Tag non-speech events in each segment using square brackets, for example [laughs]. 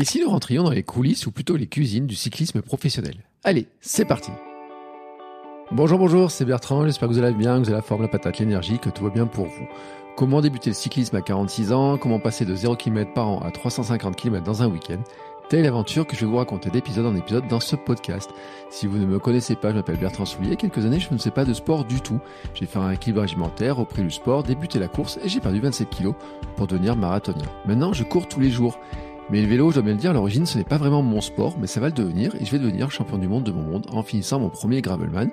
Et nous rentrions dans les coulisses ou plutôt les cuisines du cyclisme professionnel? Allez, c'est parti Bonjour, bonjour, c'est Bertrand, j'espère que vous allez bien, que vous avez la forme, la patate, l'énergie, que tout va bien pour vous. Comment débuter le cyclisme à 46 ans? Comment passer de 0 km par an à 350 km dans un week-end? Telle l'aventure que je vais vous raconter d'épisode en épisode dans ce podcast. Si vous ne me connaissez pas, je m'appelle Bertrand Soulier. Quelques années, je ne sais pas de sport du tout. J'ai fait un équilibre régimentaire, repris le sport, débuté la course et j'ai perdu 27 kilos pour devenir marathonien. Maintenant, je cours tous les jours. Mais le vélo, je dois bien le dire, à l'origine, ce n'est pas vraiment mon sport, mais ça va le devenir et je vais devenir champion du monde de mon monde en finissant mon premier Gravelman.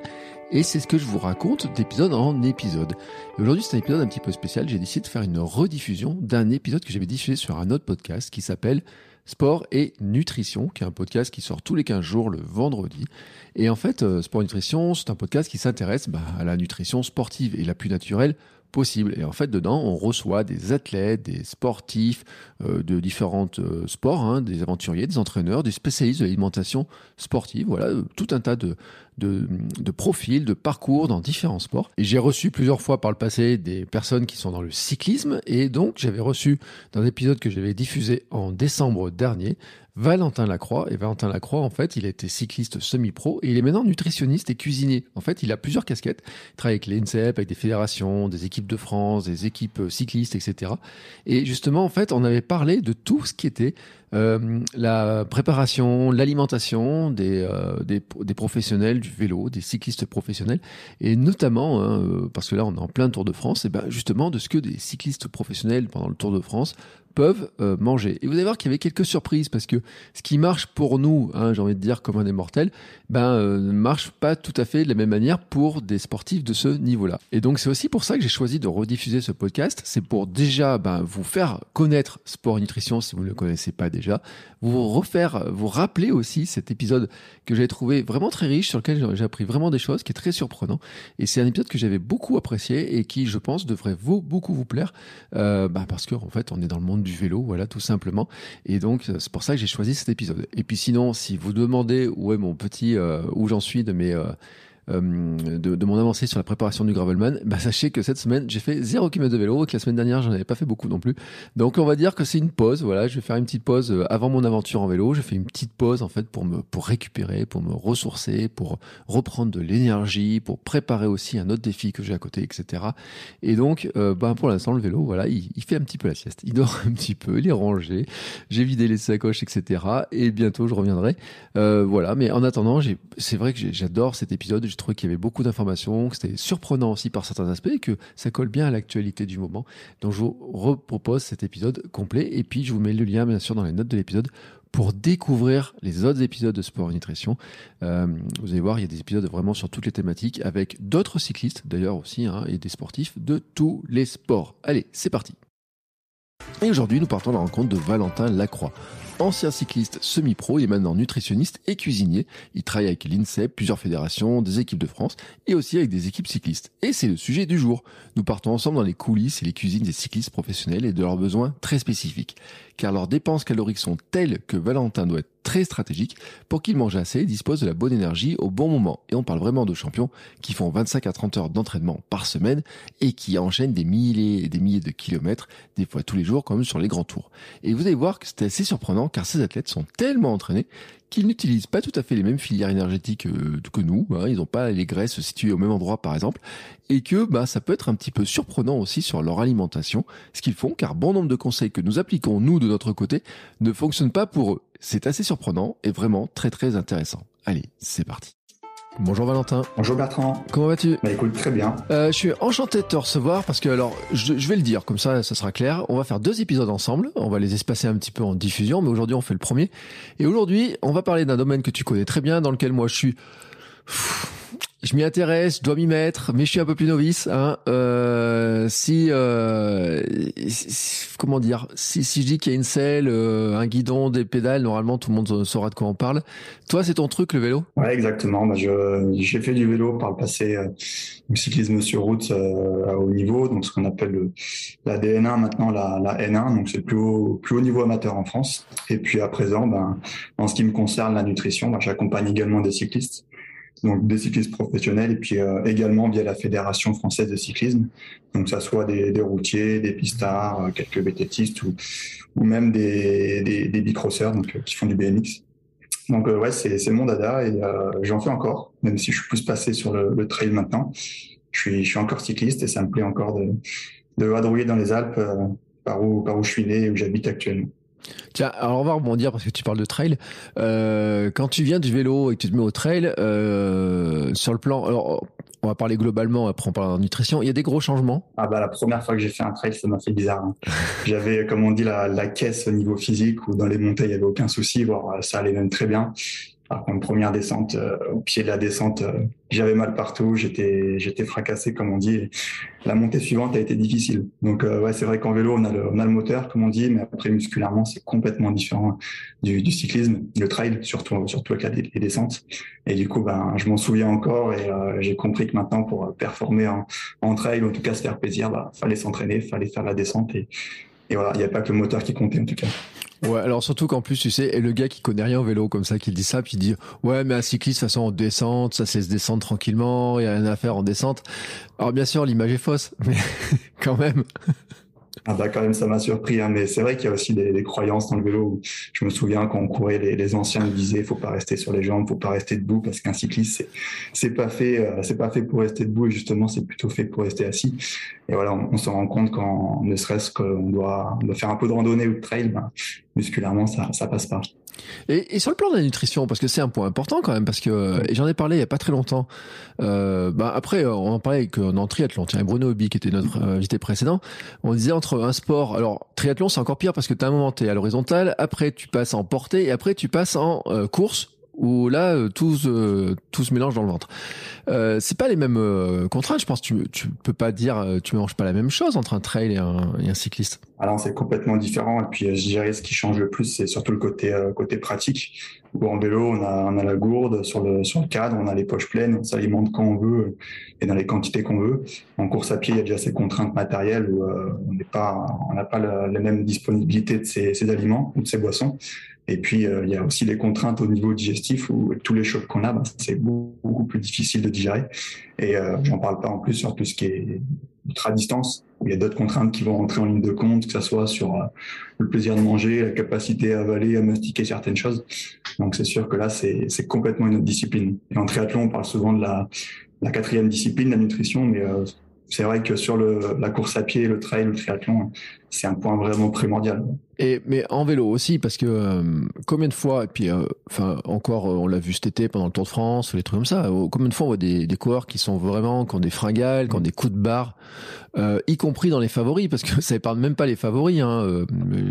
Et c'est ce que je vous raconte d'épisode en épisode. Et aujourd'hui, c'est un épisode un petit peu spécial. J'ai décidé de faire une rediffusion d'un épisode que j'avais diffusé sur un autre podcast qui s'appelle Sport et Nutrition, qui est un podcast qui sort tous les 15 jours le vendredi. Et en fait, euh, Sport et Nutrition, c'est un podcast qui s'intéresse bah, à la nutrition sportive et la plus naturelle possible. Et en fait, dedans, on reçoit des athlètes, des sportifs euh, de différents euh, sports, hein, des aventuriers, des entraîneurs, des spécialistes de l'alimentation sportive. Voilà, euh, tout un tas de, de, de, profils, de parcours dans différents sports. Et j'ai reçu plusieurs fois par le passé des personnes qui sont dans le cyclisme. Et donc, j'avais reçu dans un épisode que j'avais diffusé en décembre dernier, Valentin Lacroix. Et Valentin Lacroix, en fait, il a été cycliste semi-pro et il est maintenant nutritionniste et cuisinier. En fait, il a plusieurs casquettes. Il travaille avec l'INSEP, avec des fédérations, des équipes de France, des équipes cyclistes, etc. Et justement, en fait, on avait parlé de tout ce qui était euh, la préparation, l'alimentation des, euh, des, professionnels du vélo, des cyclistes professionnels, et notamment, hein, euh, parce que là on est en plein Tour de France, et ben justement de ce que des cyclistes professionnels pendant le Tour de France peuvent euh, manger. Et vous allez voir qu'il y avait quelques surprises parce que ce qui marche pour nous, hein, j'ai envie de dire comme un des mortels, ben euh, ne marche pas tout à fait de la même manière pour des sportifs de ce niveau-là. Et donc c'est aussi pour ça que j'ai choisi de rediffuser ce podcast. C'est pour déjà ben, vous faire connaître sport et nutrition si vous ne le connaissez pas déjà, vous refaire, vous rappeler aussi cet épisode que j'ai trouvé vraiment très riche, sur lequel j'ai appris vraiment des choses, qui est très surprenant. Et c'est un épisode que j'avais beaucoup apprécié et qui, je pense, devrait vous, beaucoup vous plaire, euh, ben, parce qu'en en fait, on est dans le monde vélo, voilà, tout simplement. Et donc, c'est pour ça que j'ai choisi cet épisode. Et puis sinon, si vous demandez où est mon petit, euh, où j'en suis de mes, euh, euh, de, de, mon avancée sur la préparation du Gravelman, bah sachez que cette semaine j'ai fait 0 km de vélo et que la semaine dernière j'en avais pas fait beaucoup non plus. Donc on va dire que c'est une pause. Voilà, je vais faire une petite pause euh, avant mon aventure en vélo. J'ai fait une petite pause en fait pour me pour récupérer, pour me ressourcer, pour reprendre de l'énergie, pour préparer aussi un autre défi que j'ai à côté, etc. Et donc euh, bah pour l'instant le vélo, voilà, il, fait un petit peu la sieste. Il dort un petit peu, il est rangé. J'ai vidé les sacoches, etc. Et bientôt je reviendrai. Euh, voilà, mais en attendant, c'est vrai que j'adore cet épisode je trouvais qu'il y avait beaucoup d'informations, que c'était surprenant aussi par certains aspects que ça colle bien à l'actualité du moment. Donc je vous repropose cet épisode complet et puis je vous mets le lien bien sûr dans les notes de l'épisode pour découvrir les autres épisodes de Sport et Nutrition. Euh, vous allez voir, il y a des épisodes vraiment sur toutes les thématiques avec d'autres cyclistes d'ailleurs aussi hein, et des sportifs de tous les sports. Allez, c'est parti. Et aujourd'hui, nous partons à la rencontre de Valentin Lacroix. Ancien cycliste semi-pro, est maintenant nutritionniste et cuisinier. Il travaille avec l'INSEP, plusieurs fédérations, des équipes de France et aussi avec des équipes cyclistes. Et c'est le sujet du jour. Nous partons ensemble dans les coulisses et les cuisines des cyclistes professionnels et de leurs besoins très spécifiques. Car leurs dépenses caloriques sont telles que Valentin doit être très stratégique pour qu'il mange assez et dispose de la bonne énergie au bon moment. Et on parle vraiment de champions qui font 25 à 30 heures d'entraînement par semaine et qui enchaînent des milliers et des milliers de kilomètres, des fois tous les jours comme sur les grands tours. Et vous allez voir que c'est assez surprenant car ces athlètes sont tellement entraînés qu'ils n'utilisent pas tout à fait les mêmes filières énergétiques euh, que nous. Hein. Ils n'ont pas les graisses situées au même endroit, par exemple, et que bah, ça peut être un petit peu surprenant aussi sur leur alimentation, ce qu'ils font, car bon nombre de conseils que nous appliquons, nous, de notre côté, ne fonctionnent pas pour eux. C'est assez surprenant et vraiment très très intéressant. Allez, c'est parti. Bonjour Valentin. Bonjour Bertrand. Comment vas-tu? Bah écoute, très bien. Euh, je suis enchanté de te recevoir parce que alors, je, je, vais le dire, comme ça, ça sera clair. On va faire deux épisodes ensemble. On va les espacer un petit peu en diffusion, mais aujourd'hui on fait le premier. Et aujourd'hui, on va parler d'un domaine que tu connais très bien, dans lequel moi je suis je m'y intéresse, je dois m'y mettre, mais je suis un peu plus novice. Hein. Euh, si, euh, comment dire, si, si je dis qu'il y a une selle, euh, un guidon, des pédales, normalement tout le monde saura de quoi on parle. Toi, c'est ton truc le vélo? Ouais, exactement. Bah, j'ai fait du vélo par le passé, euh, du cyclisme sur route à haut niveau, donc ce qu'on appelle le, la DN1 maintenant la, la N1, donc c'est le plus haut, plus haut niveau amateur en France. Et puis à présent, ben, en ce qui me concerne la nutrition, ben, j'accompagne également des cyclistes donc des cyclistes professionnels et puis euh, également via la Fédération française de cyclisme, donc ça soit des, des routiers, des pistards, euh, quelques vététistes ou, ou même des, des, des bicrosseurs donc, euh, qui font du BMX. Donc ouais, c'est, c'est mon dada et j'en fais encore, même si je suis plus passé sur le, le, trail maintenant. Je suis, je suis encore cycliste et ça me plaît encore de, de vadrouiller dans les Alpes par, où, par où je suis né et où j'habite actuellement. Tiens, alors on va rebondir parce que tu parles de trail. Euh, quand tu viens du vélo et que tu te mets au trail, euh, sur le plan, alors on va parler globalement, après on parlera de nutrition, il y a des gros changements? Ah bah la première fois que j'ai fait un trail, ça m'a fait bizarre. Hein. [laughs] J'avais, comme on dit, la, la, caisse au niveau physique, où dans les montées, il n'y avait aucun souci, voire ça allait même très bien. Par contre, première descente, euh, au pied de la descente, euh, j'avais mal partout, j'étais j'étais fracassé comme on dit. la montée suivante a été difficile. Donc euh, ouais, c'est vrai qu'en vélo on a le on a le moteur comme on dit, mais après musculairement c'est complètement différent du, du cyclisme, le trail surtout surtout avec les, descentes. Et du coup ben je m'en souviens encore et j'ai compris que maintenant pour performer en, en trail, en tout cas se faire plaisir, bah fallait s'entraîner, fallait faire la descente et et voilà, il n'y a pas que le moteur qui comptait en tout cas. Ouais, alors surtout qu'en plus, tu sais, et le gars qui connaît rien au vélo comme ça, qui dit ça, puis il dit ouais, mais un cycliste, de toute façon, en descente, ça c'est se descendre tranquillement, il y a rien à faire en descente. Alors bien sûr, l'image est fausse, mais [laughs] quand même. Ah bah quand même, ça m'a surpris. Hein. Mais c'est vrai qu'il y a aussi des, des, croyances dans le vélo. je me souviens quand on courait, les, les anciens me disaient faut pas rester sur les jambes, faut pas rester debout parce qu'un cycliste c'est c'est pas fait, euh, c'est pas fait pour rester debout et justement c'est plutôt fait pour rester assis. Et voilà, on, on se rend compte quand ne serait-ce qu'on doit, doit, faire un peu de randonnée ou de trail, ben, musculairement ça ça passe pas. Et, et, sur le plan de la nutrition, parce que c'est un point important quand même, parce que et j'en ai parlé il y a pas très longtemps. Euh, bah après, on en parlait avec en triathlon. Tiens, Bruno Obi, qui était notre invité précédent, on disait entre un sport. Alors triathlon, c'est encore pire parce que tu as un moment t'es à l'horizontale, après tu passes en portée et après tu passes en euh, course où là euh, tout, se, tout se mélange dans le ventre. Euh, c'est pas les mêmes euh, contraintes, je pense. Tu tu peux pas dire euh, tu manges pas la même chose entre un trail et un, et un cycliste. Alors c'est complètement différent. Et puis je dirais ce qui change le plus, c'est surtout le côté côté pratique. Où en vélo, on a on a la gourde sur le sur le cadre, on a les poches pleines, on s'alimente quand on veut et dans les quantités qu'on veut. En course à pied, il y a déjà ces contraintes matérielles où on n'est pas on n'a pas la, même disponibilité de ces, ces aliments ou de ces boissons. Et puis, euh, il y a aussi les contraintes au niveau digestif où tous les chocs qu'on a, ben, c'est beaucoup, plus difficile de digérer. Et euh, j'en parle pas en plus sur tout ce qui est ultra distance, il y a d'autres contraintes qui vont entrer en ligne de compte, que ce soit sur euh, le plaisir de manger, la capacité à avaler, à mastiquer certaines choses. Donc, c'est sûr que là, c'est complètement une autre discipline. Et en triathlon, on parle souvent de la, la quatrième discipline, la nutrition, mais euh, c'est vrai que sur le, la course à pied, le trail, le triathlon, c'est un point vraiment primordial. Et mais en vélo aussi, parce que euh, combien de fois, et puis euh, enfin encore, euh, on l'a vu cet été pendant le Tour de France, les trucs comme ça. combien de fois on voit des, des coureurs qui sont vraiment, qui ont des fringales, qui ont des coups de barre, y compris dans les favoris, parce que [laughs] ça épargne même pas les favoris. Hein,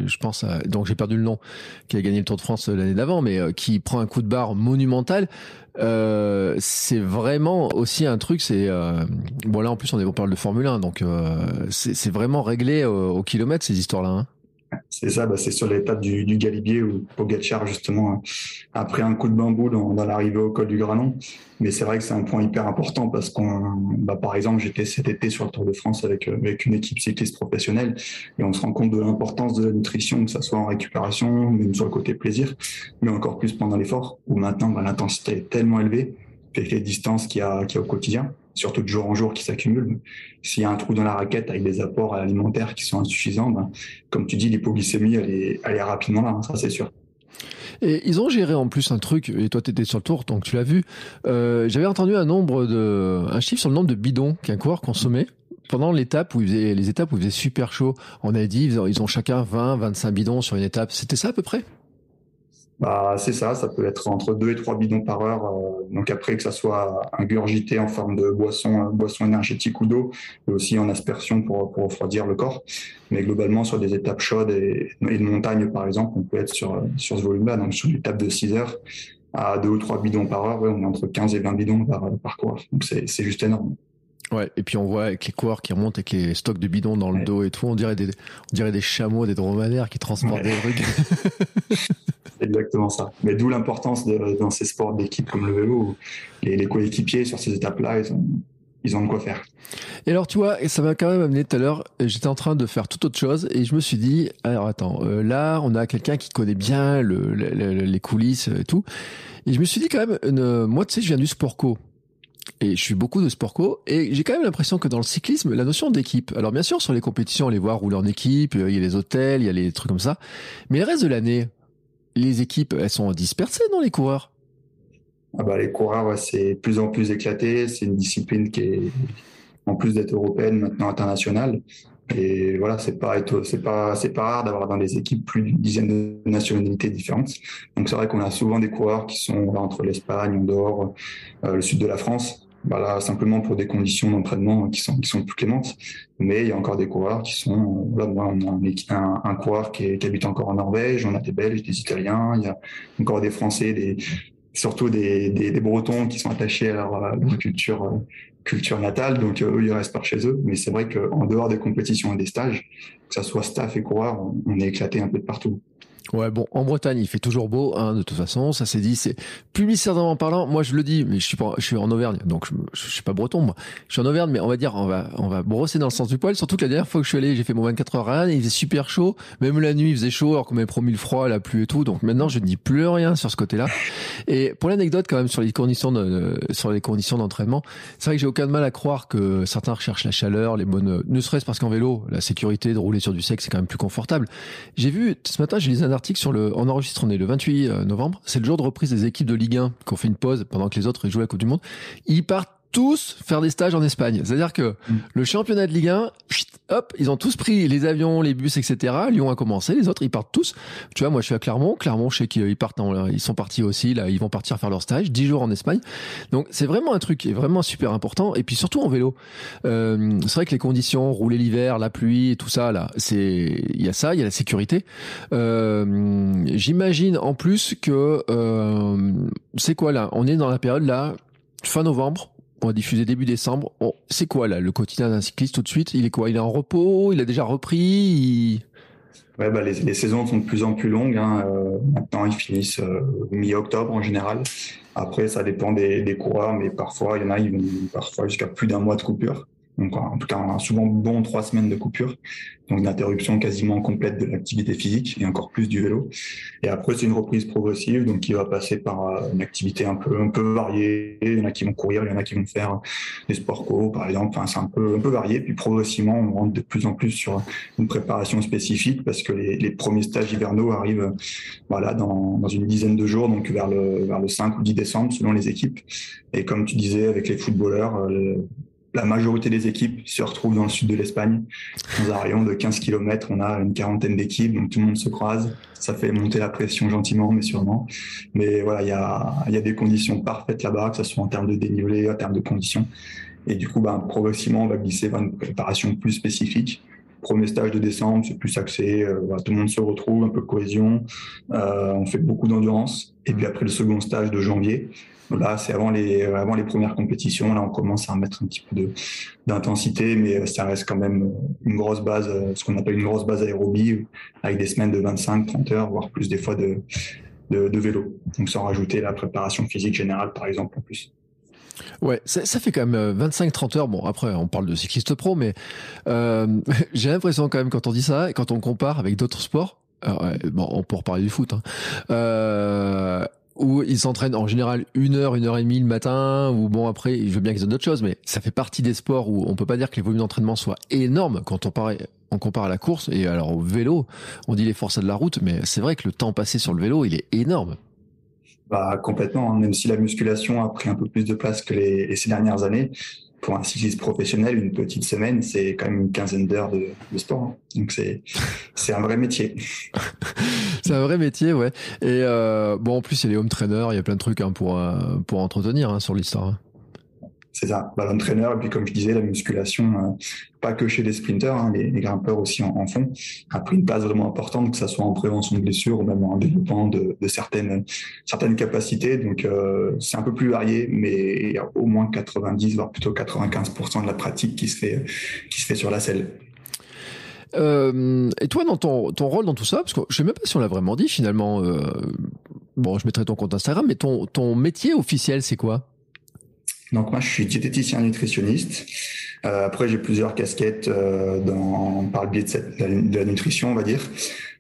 je pense à, donc j'ai perdu le nom, qui a gagné le Tour de France l'année d'avant, mais qui prend un coup de barre monumental. Euh, c'est vraiment aussi un truc. C'est euh, bon là en plus on, est, on parle de Formule 1, donc euh, c'est vraiment réglé au, au kilomètre ces histoires-là. Hein. C'est ça, bah c'est sur l'étape du, Galibier où Pogacar justement a pris un coup de bambou dans, l'arrivée au col du Granon. Mais c'est vrai que c'est un point hyper important parce qu'on, bah par exemple, j'étais cet été sur le Tour de France avec avec une équipe cycliste professionnelle et on se rend compte de l'importance de la nutrition, que ça soit en récupération, même sur le côté plaisir, mais encore plus pendant l'effort où maintenant bah, l'intensité est tellement élevée avec les distances y qu'il y a au quotidien surtout de jour en jour qui s'accumulent. S'il y a un trou dans la raquette avec des apports alimentaires qui sont insuffisants, ben, comme tu dis, l'hypoglycémie, elle est, elle est rapidement là, hein, ça c'est sûr. Et ils ont géré en plus un truc, et toi tu étais sur le tour, donc tu l'as vu. Euh, J'avais entendu un nombre de, un chiffre sur le nombre de bidons qu'un coureur consommait pendant l'étape où les étapes où il faisait super chaud. On a dit, ils ont chacun 20, 25 bidons sur une étape. C'était ça à peu près? Bah, c'est ça, ça peut être entre 2 et 3 bidons par heure. Euh, donc après, que ça soit ingurgité en forme de boisson, euh, boisson énergétique ou d'eau, et aussi en aspersion pour, pour refroidir le corps. Mais globalement, sur des étapes chaudes et, et de montagne, par exemple, on peut être sur, sur ce volume-là. Donc sur une étape de 6 heures, à deux ou trois bidons par heure, on est entre 15 et 20 bidons par, par. Donc c'est juste énorme. Ouais, et puis on voit avec les coureurs qui remontent avec les stocks de bidons dans le dos et tout, on dirait des, on dirait des chameaux, des dromadaires qui transportent des trucs. [laughs] exactement ça. Mais d'où l'importance dans ces sports d'équipe comme le vélo, où les, les coéquipiers sur ces étapes-là, ils ont, ils ont de quoi faire. Et alors, tu vois, et ça m'a quand même amené tout à l'heure, j'étais en train de faire toute autre chose et je me suis dit, alors attends, euh, là, on a quelqu'un qui connaît bien le, les coulisses et tout. Et je me suis dit quand même, une, moi, tu sais, je viens du sport co. Et je suis beaucoup de sport co et j'ai quand même l'impression que dans le cyclisme, la notion d'équipe. Alors bien sûr, sur les compétitions, on les voit rouler en équipe, il y a les hôtels, il y a les trucs comme ça. Mais le reste de l'année, les équipes, elles sont dispersées dans les coureurs? Ah bah, les coureurs, c'est plus en plus éclaté. C'est une discipline qui est, en plus d'être européenne, maintenant internationale. Et voilà, c'est pas, c'est pas, c'est pas rare d'avoir dans les équipes plus d'une dizaine de nationalités différentes. Donc c'est vrai qu'on a souvent des coureurs qui sont entre l'Espagne, Andorre, euh, le sud de la France. Voilà, simplement pour des conditions d'entraînement qui sont qui sont plus clémentes. Mais il y a encore des coureurs qui sont, voilà, moi, on a un, un, coureur qui, qui, habite encore en Norvège, on a des Belges, des Italiens, il y a encore des Français, des, surtout des, des, des, Bretons qui sont attachés à leur, culture, euh, culture natale, donc euh, eux, ils restent par chez eux. Mais c'est vrai qu'en dehors des compétitions et des stages, que ça soit staff et coureur, on est éclaté un peu de partout. Ouais, bon, en Bretagne, il fait toujours beau, hein, de toute façon, ça s'est dit, c'est publicitairement parlant, moi je le dis, mais je suis pas, je suis en Auvergne, donc je, je, suis pas breton, moi. Je suis en Auvergne, mais on va dire, on va, on va brosser dans le sens du poil, surtout que la dernière fois que je suis allé, j'ai fait mon 24 heures à Rennes, il faisait super chaud, même la nuit il faisait chaud, alors qu'on m'avait promis le froid, la pluie et tout, donc maintenant je ne dis plus rien sur ce côté-là. Et pour l'anecdote, quand même, sur les conditions de, sur les conditions d'entraînement, c'est vrai que j'ai aucun mal à croire que certains recherchent la chaleur, les bonnes, ne serait-ce parce qu'en vélo, la sécurité de rouler sur du sec, c'est quand même plus confortable. J'ai vu, ce matin, j'ai lu un article sur le, en enregistre, on est le 28 euh, novembre. C'est le jour de reprise des équipes de Ligue 1 qui ont fait une pause pendant que les autres jouent la Coupe du Monde. Ils partent tous faire des stages en Espagne. C'est-à-dire que le championnat de Ligue 1, hop, ils ont tous pris les avions, les bus, etc. Lyon a commencé, les autres, ils partent tous. Tu vois, moi, je suis à Clermont. Clermont, je sais qu'ils partent, ils sont partis aussi, là, ils vont partir faire leur stage, 10 jours en Espagne. Donc, c'est vraiment un truc qui est vraiment super important. Et puis, surtout en vélo. Euh, c'est vrai que les conditions, rouler l'hiver, la pluie, tout ça, là, c'est, il y a ça, il y a la sécurité. Euh, j'imagine en plus que, euh, c'est quoi là? On est dans la période là, fin novembre, on va diffuser début décembre. c'est quoi là le quotidien d'un cycliste tout de suite? Il est quoi? Il est en repos? Il a déjà repris? Bah, les, les, saisons sont de plus en plus longues. Hein. Euh, maintenant, ils finissent euh, mi-octobre en général. Après, ça dépend des, des, coureurs, mais parfois, il y en a, ils vont parfois jusqu'à plus d'un mois de coupure. Donc, en tout cas, souvent bon trois semaines de coupure. Donc, une interruption quasiment complète de l'activité physique et encore plus du vélo. Et après, c'est une reprise progressive, donc qui va passer par euh, une activité un peu, un peu variée. Il y en a qui vont courir, il y en a qui vont faire des sports co, par exemple. Enfin, c'est un peu, un peu varié. Puis, progressivement, on rentre de plus en plus sur une préparation spécifique parce que les, les premiers stages hivernaux arrivent, voilà, dans, dans une dizaine de jours, donc vers le, vers le 5 ou 10 décembre, selon les équipes. Et comme tu disais, avec les footballeurs, euh, la majorité des équipes se retrouvent dans le sud de l'Espagne. Dans un rayon de 15 km, on a une quarantaine d'équipes, donc tout le monde se croise. Ça fait monter la pression gentiment, mais sûrement. Mais voilà, il y a, des conditions parfaites là-bas, que ce soit en termes de dénivelé, en termes de conditions. Et du coup, ben, progressivement, on va glisser vers une préparation plus spécifique. Premier stage de décembre, c'est plus axé, euh, tout le monde se retrouve, un peu de cohésion. Euh, on fait beaucoup d'endurance. Et puis après le second stage de janvier, Là, c'est avant les, avant les premières compétitions. Là, on commence à remettre un petit peu d'intensité, mais ça reste quand même une grosse base, ce qu'on appelle une grosse base aérobie, avec des semaines de 25, 30 heures, voire plus des fois de, de, vélo. Donc, sans rajouter la préparation physique générale, par exemple, en plus. Ouais, ça, fait quand même 25-30 heures. Bon, après, on parle de cycliste pro, mais euh, [laughs] j'ai l'impression quand même quand on dit ça et quand on compare avec d'autres sports, bon, on peut reparler du foot, hein, euh, où ils s'entraînent en général une heure, une heure et demie le matin, ou bon après, je veux bien qu'ils aient d'autres choses, mais ça fait partie des sports où on peut pas dire que les volumes d'entraînement soient énormes quand on, on compare à la course et alors au vélo, on dit les forces de la route, mais c'est vrai que le temps passé sur le vélo, il est énorme. Bah complètement, hein. même si la musculation a pris un peu plus de place que les, ces dernières années, pour un cycliste professionnel, une petite semaine, c'est quand même une quinzaine d'heures de, sport. Hein. Donc c'est c'est un vrai métier. [laughs] c'est un vrai métier, ouais. Et euh, bon, en plus il y a les home trainers, il y a plein de trucs hein, pour euh, pour entretenir hein, sur l'histoire. C'est ça, ballon traîneur. Et puis, comme je disais, la musculation, euh, pas que chez les sprinteurs, hein, les, grimpeurs aussi en, font, a pris une place vraiment importante, que ce soit en prévention de blessures ou même en développement de, certaines, capacités. Donc, euh, c'est un peu plus varié, mais il y a au moins 90, voire plutôt 95% de la pratique qui se fait, qui se fait sur la selle. Euh, et toi, dans ton, ton rôle dans tout ça, parce que je sais même pas si on l'a vraiment dit finalement, bon, je mettrai ton compte Instagram, mais ton, ton métier officiel, c'est quoi? Donc moi, je suis diététicien nutritionniste. Euh, après, j'ai plusieurs casquettes euh, dans, par le biais de, cette, de, la, nutrition, on va dire.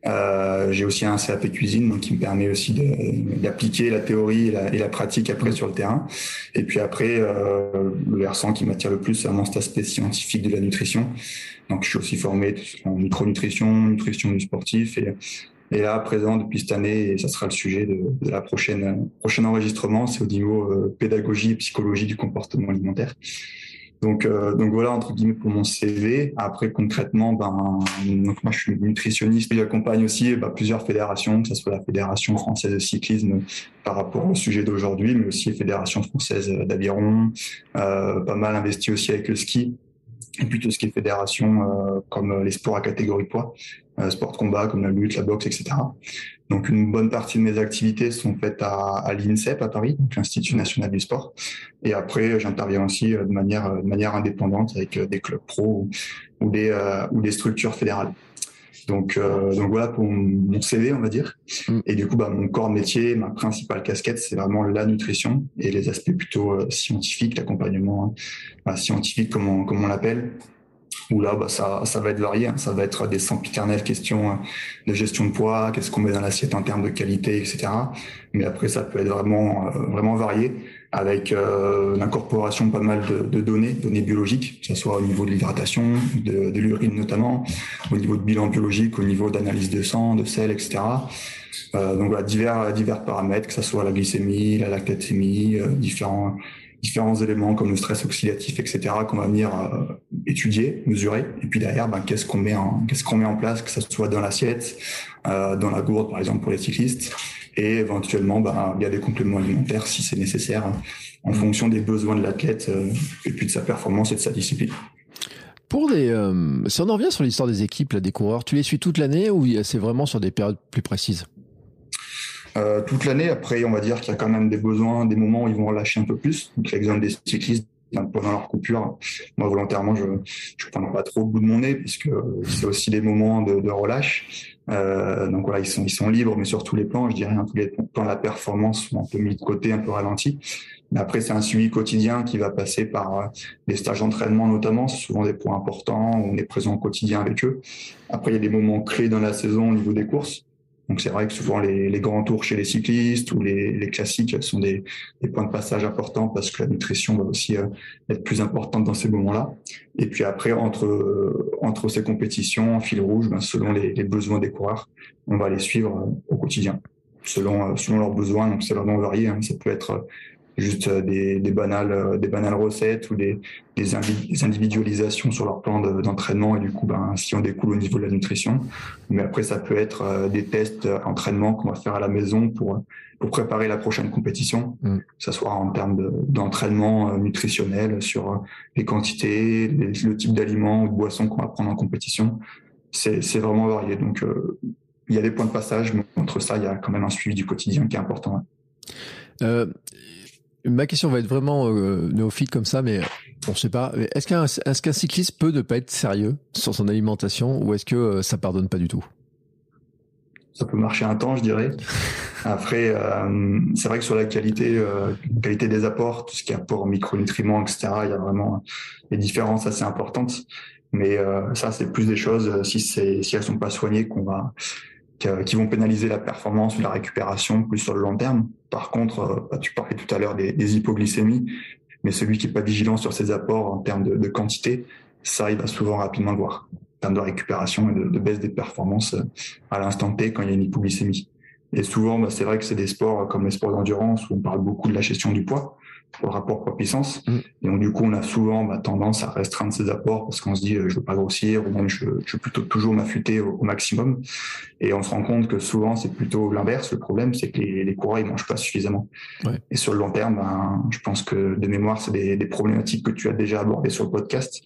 Euh, j'ai aussi un CAP cuisine, donc qui me permet aussi d'appliquer la théorie et la, et la, pratique après sur le terrain. Et puis après, euh, le versant qui m'attire le plus, c'est vraiment cet aspect scientifique de la nutrition. Donc, je suis aussi formé en micronutrition, nutrition du sportif et et là, présent depuis cette année, et ça sera le sujet de, de la prochaine prochain enregistrement, c'est au niveau euh, pédagogie et psychologie du comportement alimentaire. Donc, euh, donc voilà entre guillemets pour mon CV. Après concrètement, ben donc moi je suis nutritionniste. J'accompagne aussi ben, plusieurs fédérations, que ce soit la fédération française de cyclisme par rapport au sujet d'aujourd'hui, mais aussi la fédération française d'aviron. Euh, pas mal investi aussi avec le ski et puis tout ce qui est fédération euh, comme les sports à catégorie poids, euh, sport de combat comme la lutte, la boxe, etc. Donc une bonne partie de mes activités sont faites à, à l'INSEP à Paris, l'Institut national du sport. Et après, j'interviens aussi euh, de manière de manière indépendante avec des clubs pro ou, des ou des structures fédérales. Donc, euh, donc voilà pour mon CV, on va dire. Mm. Et du coup, bah, mon corps métier, ma principale casquette, c'est vraiment la nutrition et les aspects plutôt euh, scientifiques, l'accompagnement hein. bah, scientifique, comme on, comme on l'appelle. Où là, bah, ça, ça va être varié. Hein. Ça va être des sempiternelles questions hein, de gestion de poids, qu'est-ce qu'on met dans l'assiette en termes de qualité, etc. Mais après, ça peut être vraiment, euh, vraiment varié avec euh, l'incorporation pas mal de, de, données, données biologiques, que ce soit au niveau de l'hydratation, de, de l'urine notamment, au niveau de bilan biologique, au niveau d'analyse de sang, de sel, etc. Euh, donc voilà, divers, divers paramètres, que ce soit la glycémie, la lactatémie, euh, différents, différents éléments comme le stress oxydatif, etc. qu'on va venir euh, étudier, mesurer. Et puis derrière, ben, qu'est-ce qu'on met en, qu'est-ce qu'on met en place, que ce soit dans l'assiette, euh, dans la gourde par exemple pour les cyclistes, et éventuellement bah, il y a des compléments alimentaires si c'est nécessaire en fonction des besoins de l'athlète euh, et puis de sa performance et de sa discipline. Pour des, euh, si on en revient sur l'histoire des équipes, là, des coureurs, tu les suis toute l'année ou c'est vraiment sur des périodes plus précises? Euh, Toute l'année. Après, on va dire qu'il y a quand même des besoins, des moments où ils vont relâcher un peu plus. Donc, l'exemple des cyclistes pendant leur coupure, moi volontairement, je je prends pas trop au bout de mon nez puisque c'est aussi des moments de, de relâche. Euh, donc voilà, ils sont, ils sont libres, mais sur tous les plans, je dirais, hein, tous les plans la performance sont un peu mis de côté, un peu ralenti. Mais après, c'est un suivi quotidien qui va passer par euh, des stages d'entraînement notamment. Souvent des points importants on est présent au quotidien avec eux. Après, il y a des moments clés dans la saison au niveau des courses. Donc c'est vrai que souvent les, grands tours chez les cyclistes ou les, classiques sont des, points de passage importants parce que la nutrition va aussi euh, être plus importante dans ces moments-là. Et puis après, entre, euh, entre ces compétitions, en fil rouge, ben, selon les, les, besoins des coureurs, on va les suivre euh, au quotidien, selon, selon leurs besoins. Donc c'est vraiment varié. Hein. Ça peut être juste euh, des, des, banales, euh, des banales recettes ou des, des, individualisations sur leur plan d'entraînement et du coup, ben, si on découle au niveau de la nutrition. Mais après, ça peut être euh, des tests d'entraînement qu'on va faire à la maison pour, pour préparer la prochaine compétition, mm. que ce soit en termes d'entraînement nutritionnel sur les quantités, le type d'aliments ou de boissons qu'on va prendre en compétition. C'est vraiment varié. Donc, il y a des points de passage, mais entre ça, il y a quand même un suivi du quotidien qui est important. Euh, Ma question va être vraiment euh, néophyte comme ça, mais on ne sait pas. Est-ce qu'un est cycliste peut ne pas être sérieux sur son alimentation ou est-ce que euh, ça pardonne pas du tout? Ça peut marcher un temps, je dirais. [laughs] Après, euh, c'est vrai que sur la qualité, euh, qualité des apports, tout ce qui est apport micronutriments, etc., il y a vraiment des différences assez importantes. Mais euh, ça, c'est plus des choses si si elles sont pas soignées qu'on va qui vont pénaliser la performance ou la récupération plus sur le long terme. Par contre, euh, bah, tu parlais tout à l'heure des, des, hypoglycémies, mais celui qui est pas vigilant sur ses apports en termes de, de quantité, ça, il va souvent rapidement le voir en termes de récupération et de, de baisse des performances euh, à l'instant T quand il y a une hypoglycémie. Et souvent, bah, c'est vrai que c'est des sports comme les sports d'endurance où on parle beaucoup de la gestion du poids. Au rapport poids-puissance. Mm. Et donc, du coup, on a souvent bah, tendance à restreindre ses apports parce qu'on se dit, euh, je veux pas grossir, ou même je, je veux plutôt toujours m'affûter au, au, maximum. Et on se rend compte que souvent, c'est plutôt l'inverse. Le problème, c'est que les, les coureurs, ils mangent pas suffisamment. Ouais. Et sur le long terme, ben, je pense que de mémoire, c'est des, des problématiques que tu as déjà abordées sur le podcast.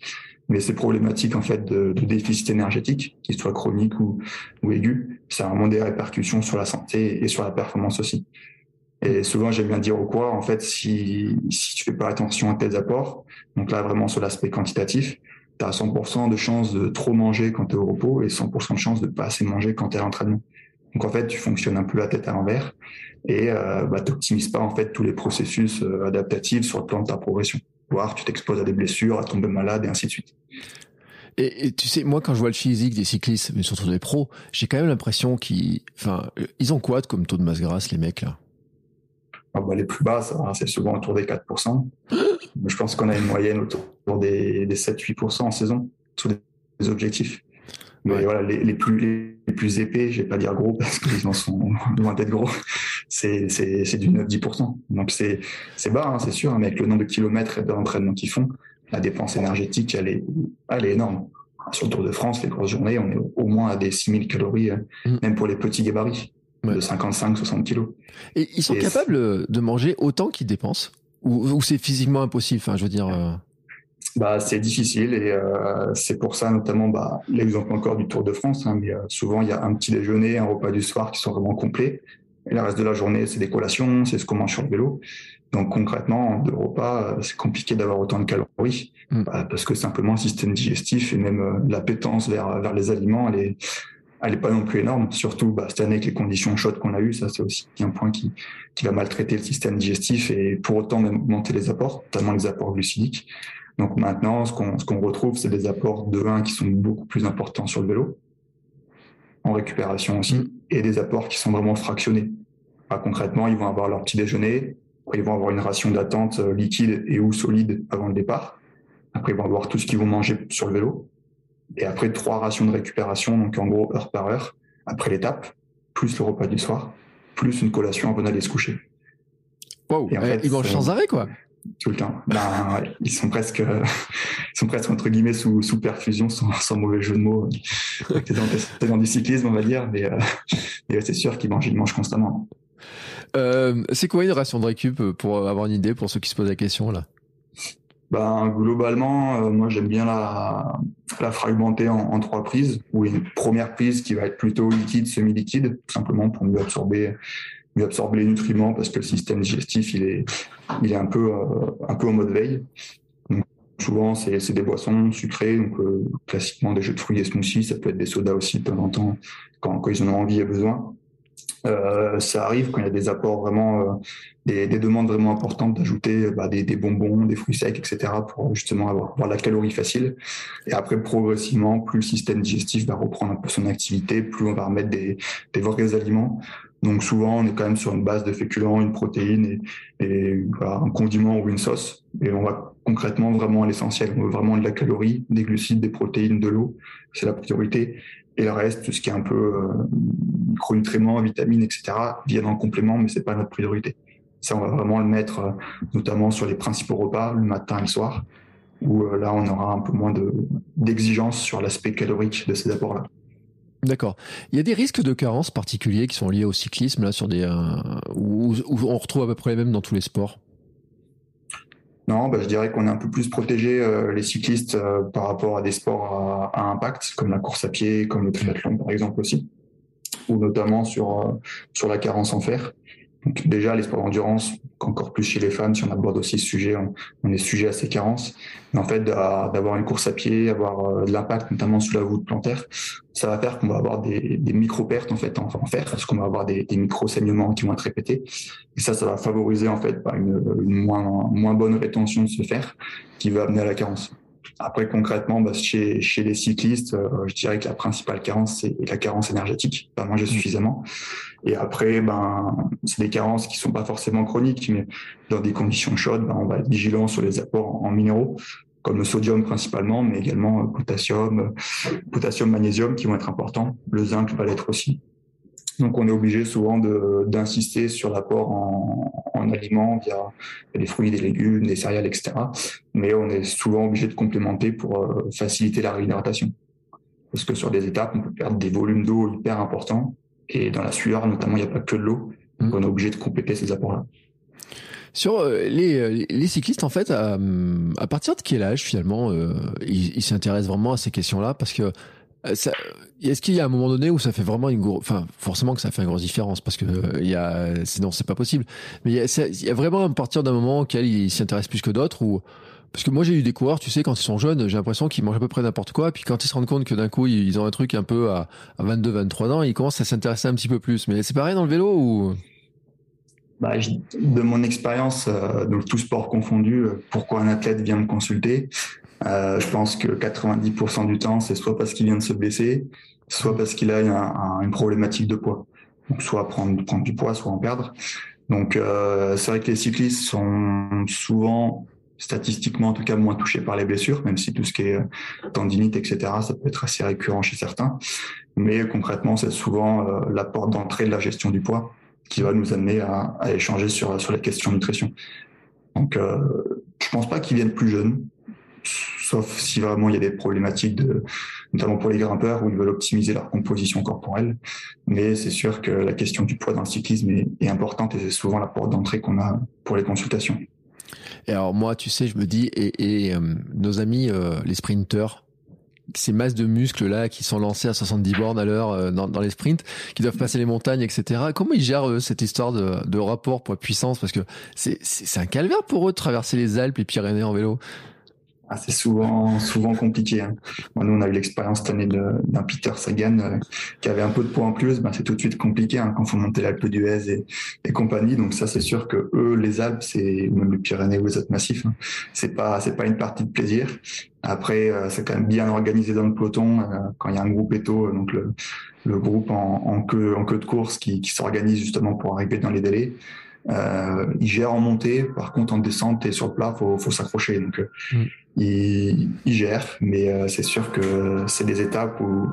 Mais ces problématiques en fait de, de déficit énergétique, qu'ils soient chroniques ou, ou aigus, ça a vraiment des répercussions sur la santé et sur la performance aussi. Et souvent, j'aime bien dire au quoi, en fait, si, si tu fais pas attention à tes apports, donc là, vraiment sur l'aspect quantitatif, tu as 100% de chances de trop manger quand tu es au repos et 100% de chances de pas assez manger quand tu es à l'entraînement. Donc, en fait, tu fonctionnes un peu la tête à l'envers et euh, bah, tu n'optimises pas, en fait, tous les processus euh, adaptatifs sur le plan de ta progression. Voire, tu t'exposes à des blessures, à tomber malade et ainsi de suite. Et, et, tu sais, moi, quand je vois le physique des cyclistes, mais surtout des pros, j'ai quand même l'impression qu'ils, enfin, ils ont quoi comme taux de masse grasse, les mecs, là? Ah bah, les plus bas, c'est souvent autour des 4%. je pense qu'on a une moyenne autour des, des 7-8% en saison sur les objectifs. Mais ouais. voilà, les, les, plus, les, les plus épais, je vais pas dire gros parce qu'ils en sont [laughs] loin d'être gros, c'est, du 9-10%. Donc c'est, c'est bas, hein, c'est sûr, mais avec le nombre de kilomètres et d'entraînement qu'ils font, la dépense énergétique, elle est, elle est énorme. Sur le Tour de France, les grosses journées, on est au moins à des 6000 calories, mmh. même pour les petits gabarits ouais. de 55-60 kilos. Et ils sont et capables de manger autant qu'ils dépensent? Ou, ou c'est physiquement impossible? Enfin, je veux dire. Euh... Bah, c'est difficile et euh, c'est pour ça notamment bah, l'exemple encore du Tour de France. Hein, mais euh, souvent il y a un petit déjeuner, un repas du soir qui sont vraiment complets. Et le reste de la journée, c'est des collations, c'est ce qu'on mange sur le vélo. Donc concrètement, deux repas, c'est compliqué d'avoir autant de calories mmh. bah, parce que simplement le système digestif et même euh, l'appétence vers, vers les aliments, elle est, elle est pas non plus énorme. Surtout bah, cette année avec les conditions chaudes qu'on a eues, ça c'est aussi un point qui, qui va maltraiter le système digestif et pour autant même augmenter les apports, notamment les apports glucidiques. Donc maintenant, ce qu'on ce qu'on retrouve, c'est des apports de vin qui sont beaucoup plus importants sur le vélo, en récupération aussi, mmh. et des apports qui sont vraiment fractionnés. Bah, concrètement, ils vont avoir leur petit déjeuner, après ils vont avoir une ration d'attente liquide et ou solide avant le départ. Après, ils vont avoir tout ce qu'ils vont manger sur le vélo. Et après, trois rations de récupération, donc en gros, heure par heure, après l'étape, plus le repas du soir, plus une collation avant d'aller se coucher. Wow, et en fait, ils mangent sans arrêt, quoi tout le temps. Ben, ils sont presque, ils sont presque entre guillemets sous, sous perfusion, sans, sans mauvais jeu de mots. C'est dans, dans, du cyclisme, on va dire, mais, euh, mais c'est sûr qu'ils mangent, ils mangent constamment. Euh, c'est quoi une ration de récup pour avoir une idée pour ceux qui se posent la question là? Ben, globalement, euh, moi j'aime bien la, la fragmenter en, en, trois prises, ou une première prise qui va être plutôt liquide, semi-liquide, tout simplement pour mieux absorber mieux absorber les nutriments parce que le système digestif il est il est un peu euh, un peu en mode veille. Donc, souvent c'est c'est des boissons sucrées donc euh, classiquement des jus de fruits et smoothies, ça peut être des sodas aussi de temps en temps quand quand ils en ont envie et besoin. Euh, ça arrive quand il y a des apports vraiment, euh, des, des, demandes vraiment importantes d'ajouter bah, des, des, bonbons, des fruits secs, etc. pour justement avoir, avoir, la calorie facile. Et après, progressivement, plus le système digestif va reprendre un peu son activité, plus on va remettre des, des vrais aliments. Donc souvent, on est quand même sur une base de féculents, une protéine et, et voilà, un condiment ou une sauce. Et on va concrètement vraiment à l'essentiel. On veut vraiment de la calorie, des glucides, des protéines, de l'eau. C'est la priorité. Et le reste, tout ce qui est un peu euh, micronutriments, vitamines, etc., viennent en complément, mais c'est pas notre priorité. Ça, on va vraiment le mettre euh, notamment sur les principaux repas, le matin et le soir, où euh, là, on aura un peu moins d'exigence sur l'aspect calorique de ces apports-là. D'accord. Il y a des risques de carence particuliers qui sont liés au cyclisme, là, sur des, euh, où, où on retrouve à peu près les mêmes dans tous les sports? Non, bah, je dirais qu'on est un peu plus protégé euh, les cyclistes euh, par rapport à des sports à, à, impact comme la course à pied, comme le triathlon par exemple aussi, ou notamment sur euh, sur la carence en fer. Donc déjà les sports d'endurance, encore plus chez les femmes, si on aborde aussi ce sujet, on, est sujet à ces carences. Mais en fait, d'avoir une course à pied, avoir de l'impact notamment sous la voûte plantaire, ça va faire qu'on va avoir des, des micro-pertes en fait en, fer, parce qu'on va avoir des, des micro-saignements qui vont être répétés. Et ça, ça va favoriser en fait une, une moins, moins bonne rétention de ce fer qui va amener à la carence. Après, concrètement, bah, chez, chez les cyclistes, euh, je dirais que la principale carence, c'est la carence énergétique, pas manger suffisamment. Et après, ben, c'est des carences qui sont pas forcément chroniques, mais dans des conditions chaudes, ben, on va être vigilant sur les apports en, en minéraux, comme le sodium principalement, mais également potassium, potassium, magnésium qui vont être importants. Le zinc va l'être aussi. Donc on est obligé souvent d'insister sur l'apport en, en, aliments via des fruits, des légumes, des céréales, etc. Mais on est souvent obligé de complémenter pour euh, faciliter la réhydratation. Parce que sur des étapes, on peut perdre des volumes d'eau hyper importants. Et dans la sueur, notamment, il n'y a pas que de l'eau. Donc mmh. on est obligé de compléter ces apports-là. Sur euh, les, les, cyclistes, en fait, à, à, partir de quel âge finalement euh, ils, s'intéressent vraiment à ces questions-là? Parce que euh, est-ce qu'il y a un moment donné où ça fait vraiment une grosse, enfin forcément que ça fait une grosse différence parce que il y a, sinon c'est pas possible. Mais il y, a, vraiment à partir d'un moment auquel ils s'y intéressent plus que d'autres ou parce que moi j'ai eu des coureurs, tu sais, quand ils sont jeunes, j'ai l'impression qu'ils mangent à peu près n'importe quoi, puis quand ils se rendent compte que d'un coup ils ont un truc un peu à, à 22, 23 ans, ils commencent à s'intéresser un petit peu plus. Mais c'est pareil dans le vélo ou? Bah, de mon expérience, euh, donc tout sport confondu, euh, pourquoi un athlète vient me consulter euh, Je pense que 90% du temps, c'est soit parce qu'il vient de se blesser, soit parce qu'il a une problématique de poids. Donc soit prendre, du poids, soit en perdre. Donc euh, c'est vrai que les cyclistes sont souvent statistiquement en tout cas moins touchés par les blessures, même si tout ce qui est tendinite, etc., ça peut être assez récurrent chez certains. Mais concrètement, c'est souvent la porte d'entrée de la gestion du poids qui va nous amener à, échanger sur, sur les questions nutrition. Donc, euh, je pense pas qu'ils viennent plus jeunes, sauf si vraiment il y a des problématiques, de, notamment pour les grimpeurs, où ils veulent optimiser leur composition corporelle. Mais c'est sûr que la question du poids dans le cyclisme est, importante et c'est souvent la porte d'entrée qu'on a pour les consultations. Et alors moi, tu sais, je me dis, et, euh, nos amis, euh, les sprinteurs, ces masses de muscles là qui sont lancées à 70 bornes à l'heure euh, dans, les sprints, qui doivent passer les montagnes, etc. Comment ils gèrent cette histoire de, de rapport poids puissance Parce que c'est un calvaire pour eux de traverser les Alpes et Pyrénées en vélo. Ah, c'est souvent souvent compliqué. Hein. nous, on a eu l'expérience cette année d'un Peter Sagan euh, qui avait un peu de poids en plus. Ben, c'est tout de suite compliqué hein, quand faut monter l'Alpe d'Huez et, et compagnie. Donc ça, c'est sûr que eux, les Alpes, c'est même les Pyrénées ou les autres massifs, hein, c'est pas c'est pas une partie de plaisir. Après, euh, c'est quand même bien organisé dans le peloton euh, quand il y a un groupe éto, donc le, le groupe en, en, queue en queue de course qui, qui s'organise justement pour arriver dans les délais. Euh, il gère en montée, par contre en descente et sur le plat, faut, faut s'accrocher. Donc euh, mm. il, il, gère, mais euh, c'est sûr que c'est des étapes où,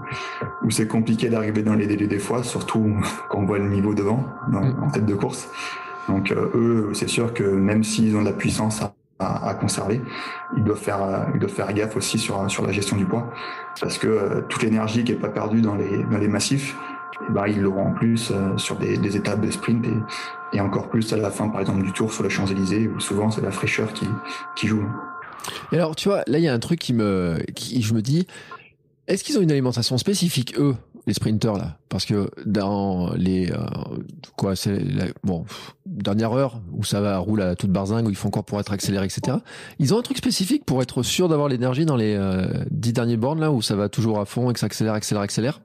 où c'est compliqué d'arriver dans les délais des fois, surtout [laughs] quand on voit le niveau devant, dans, mm. en tête de course. Donc euh, eux, c'est sûr que même s'ils ont de la puissance à, à, à, conserver, ils doivent faire ils doivent faire gaffe aussi sur sur la gestion du poids, parce que toute l'énergie qui est pas perdue dans les dans les massifs, bah, ils l'auront en plus euh, sur des, des, étapes de sprint et, et, encore plus à la fin, par exemple, du tour sur les Champs-Élysées, où souvent c'est la fraîcheur qui, qui joue. Et alors, tu vois, là, il y a un truc qui me, qui, je me dis, est-ce qu'ils ont une alimentation spécifique, eux, les sprinteurs, là? Parce que dans les, euh, quoi, c'est, bon, dernière heure, où ça va rouler à toute barzingue, où ils font encore pour être accéléré, etc. Ils ont un truc spécifique pour être sûr d'avoir l'énergie dans les euh, dix derniers bornes, là, où ça va toujours à fond et que ça accélère, accélère, accélère?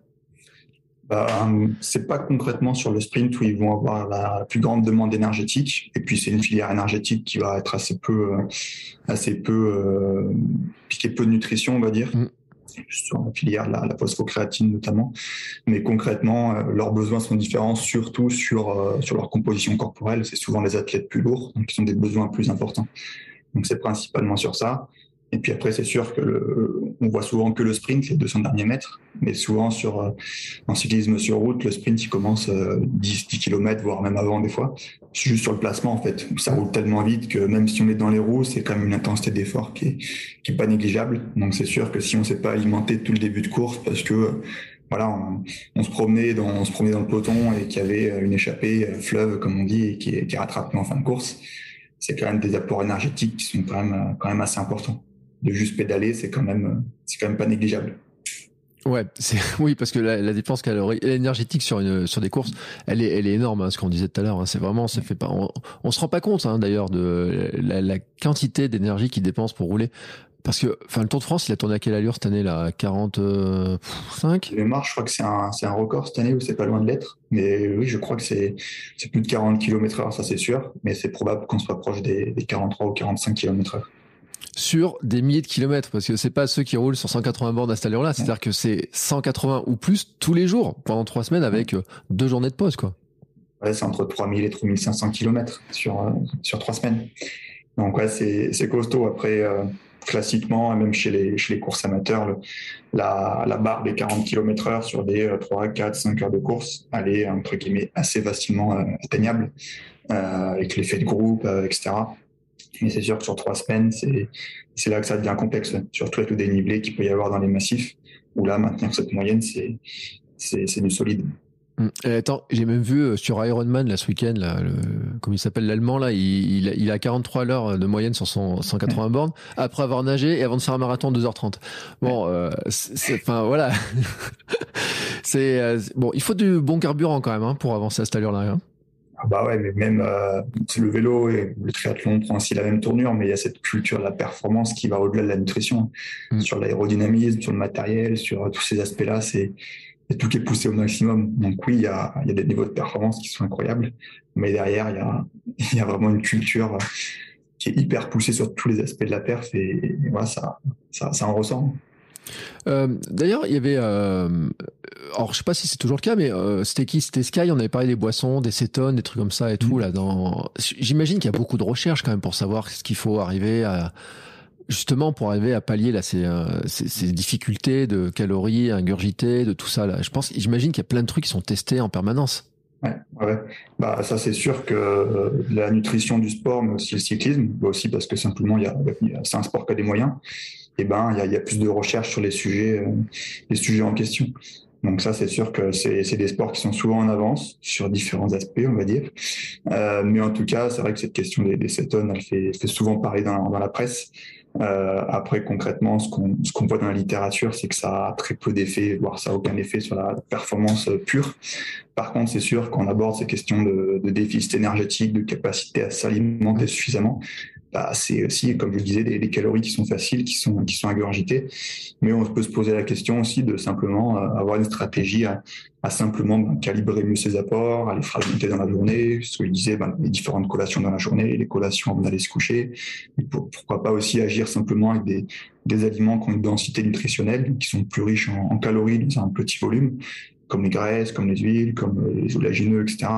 Bah, c'est pas concrètement sur le sprint où ils vont avoir la plus grande demande énergétique. Et puis c'est une filière énergétique qui va être assez peu, euh, assez peu, euh, piquer peu de nutrition, on va dire. Mm. sur la filière la, la phosphocréatine notamment. Mais concrètement, euh, leurs besoins sont différents, surtout sur, euh, sur leur composition corporelle. C'est souvent les athlètes plus lourds, donc ils ont des besoins plus importants. Donc c'est principalement sur ça. Et puis après, c'est sûr que le, on voit souvent que le sprint, les 200 derniers mètres, mais souvent sur euh, en cyclisme sur route, le sprint il commence 10, 10 km, voire même avant des fois, juste sur le placement en fait. Ça roule tellement vite que même si on est dans les roues, c'est quand même une intensité d'effort qui est, qui est pas négligeable. Donc c'est sûr que si on s'est pas alimenté tout le début de course, parce que voilà, on, se promenait dans, on se promenait dans le peloton et qu'il y avait une échappée euh, fleuve comme on dit et qui, qui rattrape en fin de course, c'est quand même des apports énergétiques qui sont quand même quand même assez importants de juste pédaler, c'est quand même, c'est quand même pas négligeable. Ouais, c'est [laughs] oui parce que la, la dépense calorique, énergétique sur une sur des courses, elle est elle est énorme. Hein, ce qu'on disait tout à l'heure, hein, c'est vraiment ça fait pas. On, on se rend pas compte hein, d'ailleurs de la, la quantité d'énergie qu'il dépense pour rouler. Parce que, enfin, le Tour de France, il a tourné à quelle allure cette année là 45 Les marches, je crois que c'est un, c'est un record cette année ou c'est pas loin de l'être. Mais oui, je crois que c'est, c'est plus de 40 km heure, ça c'est sûr. Mais c'est probable qu'on se rapproche des, des 43 ou 45 km heure sur des milliers de kilomètres parce que c'est pas ceux qui roulent sur 180 bornes à cette allure-là, c'est-à-dire que c'est 180 ou plus tous les jours pendant trois semaines avec euh, deux journées de pause quoi. C'est entre 3000 et 3500 kilomètres sur euh, sur trois semaines. Donc ouais, c'est costaud. Après, euh, classiquement, même chez les, courses amateurs, la, la, barre des 40 km heure sur des 3, 4, 5 heures de course, elle est, entre guillemets, assez facilement atteignable, avec l'effet de groupe, etc. Mais c'est sûr que sur trois semaines, c'est là que ça devient complexe, surtout avec le dénivelé qu'il peut y avoir dans les massifs, où là, maintenir cette moyenne, c'est du solide. Hum. attends, j'ai même vu euh, sur Ironman là, ce week-end, comme il s'appelle l'allemand, là, il, il, a 43 heures de moyenne sur son 180 bornes, après avoir nagé et avant de faire un marathon 2h30. Bon, euh, enfin voilà. [laughs] euh, bon, il faut du bon carburant quand même hein, pour avancer à cette allure-là. Hein. Ah bah ouais, mais même euh, le vélo et le triathlon prend aussi la même tournure, mais il y a cette culture de la performance qui va au-delà de la nutrition, mm. sur l'aérodynamisme, sur le matériel, sur tous ces aspects-là, c'est tout qui est poussé au maximum. Donc oui, il y a, y a des niveaux de performance qui sont incroyables, mais derrière, il y a, [laughs] il y a vraiment une culture qui est hyper poussée sur tous les aspects de la perf et, voilà, ça, ça, ça en ressent. Euh, d'ailleurs, il y avait, euh, alors je sais pas si c'est toujours le cas, mais euh, c'était qui? C'était Sky. On avait parlé des boissons, des cétones, des trucs comme ça et tout mm. là. Dans, j'imagine qu'il y a beaucoup de recherches quand même pour savoir ce qu'il faut arriver à, justement pour arriver à pallier là ces, ces, difficultés de calories ingurgitées, de tout ça là. Je pense, j'imagine qu'il y a plein de trucs qui sont testés en permanence. Ouais, ouais. Bah, ça, c'est sûr que la nutrition du sport, mais aussi le cyclisme, aussi parce que simplement, il y a, c'est un sport qui a des moyens eh ben, il y a, plus de recherche sur les sujets, euh, les sujets en question. Donc ça, c'est sûr que c'est des sports qui sont souvent en avance sur différents aspects, on va dire. Euh, mais en tout cas, c'est vrai que cette question des, des cétones, elle fait, fait souvent parler dans, dans la presse. Euh, après, concrètement, ce qu'on qu'on voit dans la littérature, c'est que ça a très peu d'effet, voire ça a aucun effet sur la performance pure. Par contre, c'est sûr qu'on aborde ces questions de, de déficit énergétique, de capacité à s'alimenter suffisamment, bah, c'est aussi, comme je le disais, des, calories qui sont faciles, qui sont, qui sont ingurgitées. Mais on peut se poser la question aussi de simplement euh, avoir une stratégie à, simplement ben, calibrer mieux ses apports, à les fragmenter dans la journée, ce que disais, ben, les différentes collations dans la journée, les collations avant d'aller se coucher. Et pourquoi pas aussi agir simplement avec des, des aliments qui ont une densité nutritionnelle, qui sont plus riches en, en calories dans un petit volume, comme les graisses, comme les huiles, comme les oléagineux, etc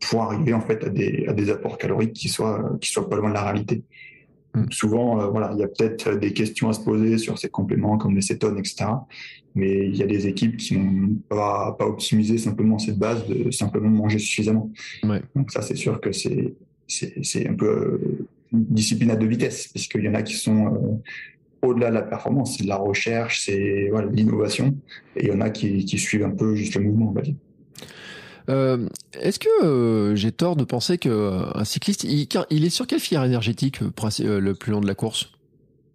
pour arriver en fait à des, à des apports caloriques qui soient qui soient pas loin de la réalité. Mm. Souvent, euh, voilà, il y a peut-être des questions à se poser sur ces compléments comme les cétones, etc. Mais il y a des équipes qui n'ont pas, pas optimisé simplement cette base de simplement manger suffisamment. Ouais. Donc ça, c'est sûr que c'est c'est un peu une discipline à deux vitesses, parce qu'il y en a qui sont euh, au-delà de la performance, c'est de la recherche, c'est voilà, l'innovation, et il y en a qui, qui suivent un peu juste le mouvement, on va dire. Euh, Est-ce que euh, j'ai tort de penser qu'un euh, cycliste, il, il, est sur quelle filière énergétique euh, le plus long de la course?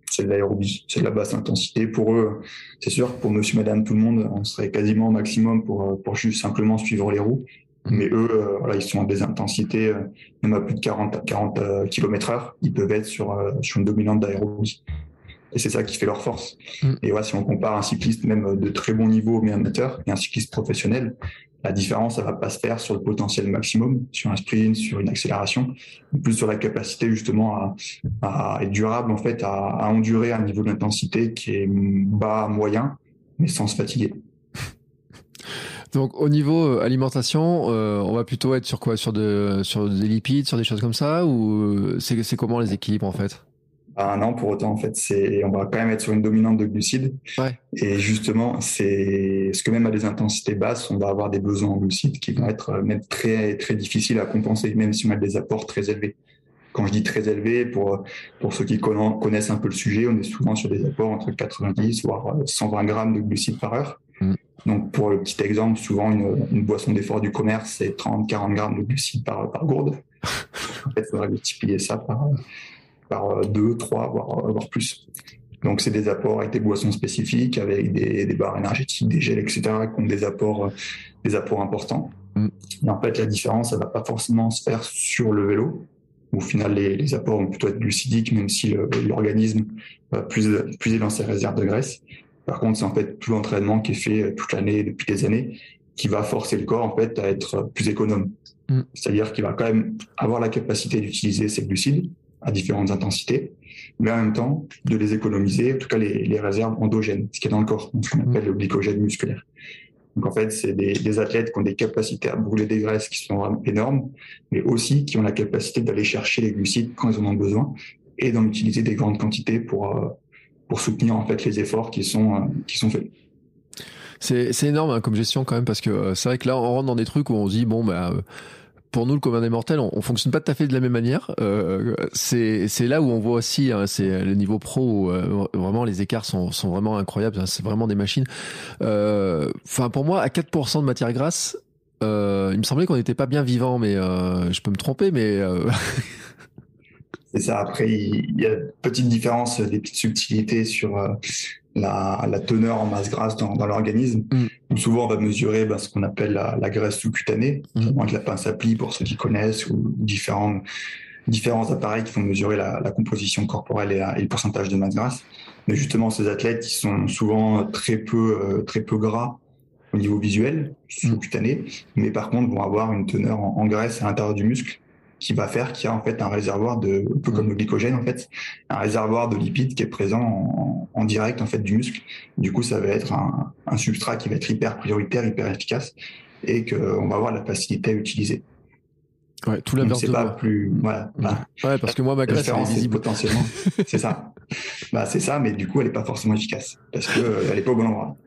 C'est de l'aérobie, c'est de la basse intensité. Pour eux, c'est sûr, pour monsieur, madame, tout le monde, on serait quasiment au maximum pour, pour juste simplement suivre les roues. Mmh. Mais eux, voilà, ils sont à des intensités, même à plus de 40, 40 km heure, ils peuvent être sur, sur une dominante d'aérobie. Et c'est ça qui fait leur force. Mmh. Et voilà, si on compare un cycliste même de très bon niveau, mais amateur, et un cycliste professionnel, la différence, elle va pas se faire sur le potentiel maximum, sur un sprint, sur une accélération, plus sur la capacité justement à, être durable, en fait, à, à endurer un niveau d'intensité qui est bas, moyen, mais sans se fatiguer. [laughs] Donc au niveau euh, alimentation, euh, on va plutôt être sur quoi? Sur sur des lipides, sur des choses comme ça, ou euh, c'est comment les équipes en fait? Ah non, pour autant, en fait, c'est, on va quand même être sur une dominante de glucides. Ouais. Et justement, c'est ce que même à des intensités basses, on va avoir des besoins en glucides qui vont être même très, très difficiles à compenser, même si on a des apports très élevés. Quand je dis très élevés, pour, pour ceux qui connaissent un peu le sujet, on est souvent sur des apports entre 90 voire 120 grammes de glucides par heure. Mm. Donc, pour le petit exemple, souvent, une, une boisson d'effort du commerce, c'est 30, 40 grammes de glucides par, par gourde. [laughs] en fait, il faudrait multiplier ça par, par euh, deux, trois, voire, euh, voire plus. Donc, c'est des apports avec des boissons spécifiques, avec des, des, barres énergétiques, des gels, etc., qui ont des apports, euh, des apports importants. Mm. Et en fait, la différence, elle va pas forcément se faire sur le vélo, où au final, les, les apports vont plutôt être glucidiques, même si l'organisme va plus puiser dans ses réserves de graisse. Par contre, c'est en fait tout l'entraînement qui est fait toute l'année, depuis des années, qui va forcer le corps, en fait, à être plus économe. Mm. C'est-à-dire qu'il va quand même avoir la capacité d'utiliser ses glucides, à différentes intensités, mais en même temps de les économiser, en tout cas les, les réserves endogènes, ce qui est dans le corps, ce qu'on appelle le glycogène musculaire. Donc en fait, c'est des, des, athlètes qui ont des capacités à brûler des graisses qui sont énormes, mais aussi qui ont la capacité d'aller chercher les glucides quand ils en ont besoin et d'en utiliser des grandes quantités pour pour soutenir en fait les efforts qui sont qui sont faits. C'est énorme hein, comme gestion quand même parce que c'est vrai que là on rentre dans des trucs où on se dit bon bah pour nous, le commun des mortels, on, on, fonctionne pas tout à fait de la même manière. Euh, c'est là où on voit aussi, hein, c'est le niveau pro où euh, vraiment les écarts sont, sont vraiment incroyables. Hein, c'est vraiment des machines. Euh, enfin, pour moi, à 4% de matière grasse, euh, il me semblait qu'on n'était pas bien vivant, mais je peux me tromper, mais [laughs] c'est ça. Après, il y a petite différence, des petites subtilités sur la, la, teneur en masse grasse dans, dans l'organisme. Mm. Souvent, on va mesurer ben, ce qu'on appelle la, la, graisse sous-cutanée, mm. avec la pince à pli pour ceux qui connaissent, ou différents, différents appareils qui vont mesurer la, la composition corporelle et, et, le pourcentage de masse grasse. Mais justement, ces athlètes, ils sont souvent très peu, euh, très peu gras au niveau visuel, sous-cutané, mm. mais par contre vont avoir une teneur en, en graisse à l'intérieur du muscle qui va faire qu'il y a en fait un réservoir de, un peu comme le glycogène en fait, un réservoir de lipides qui est présent en, en direct en fait du muscle. Du coup, ça va être un, un, substrat qui va être hyper prioritaire, hyper efficace et qu'on va avoir la facilité à utiliser. Ouais, tout l'inverse c'est pas plus, voilà. Bah, ouais, parce que moi, ma graisse, elle est. Potentiellement, [laughs] c'est ça. Bah, c'est ça, mais du coup, elle est pas forcément efficace parce que euh, elle est pas au bon endroit.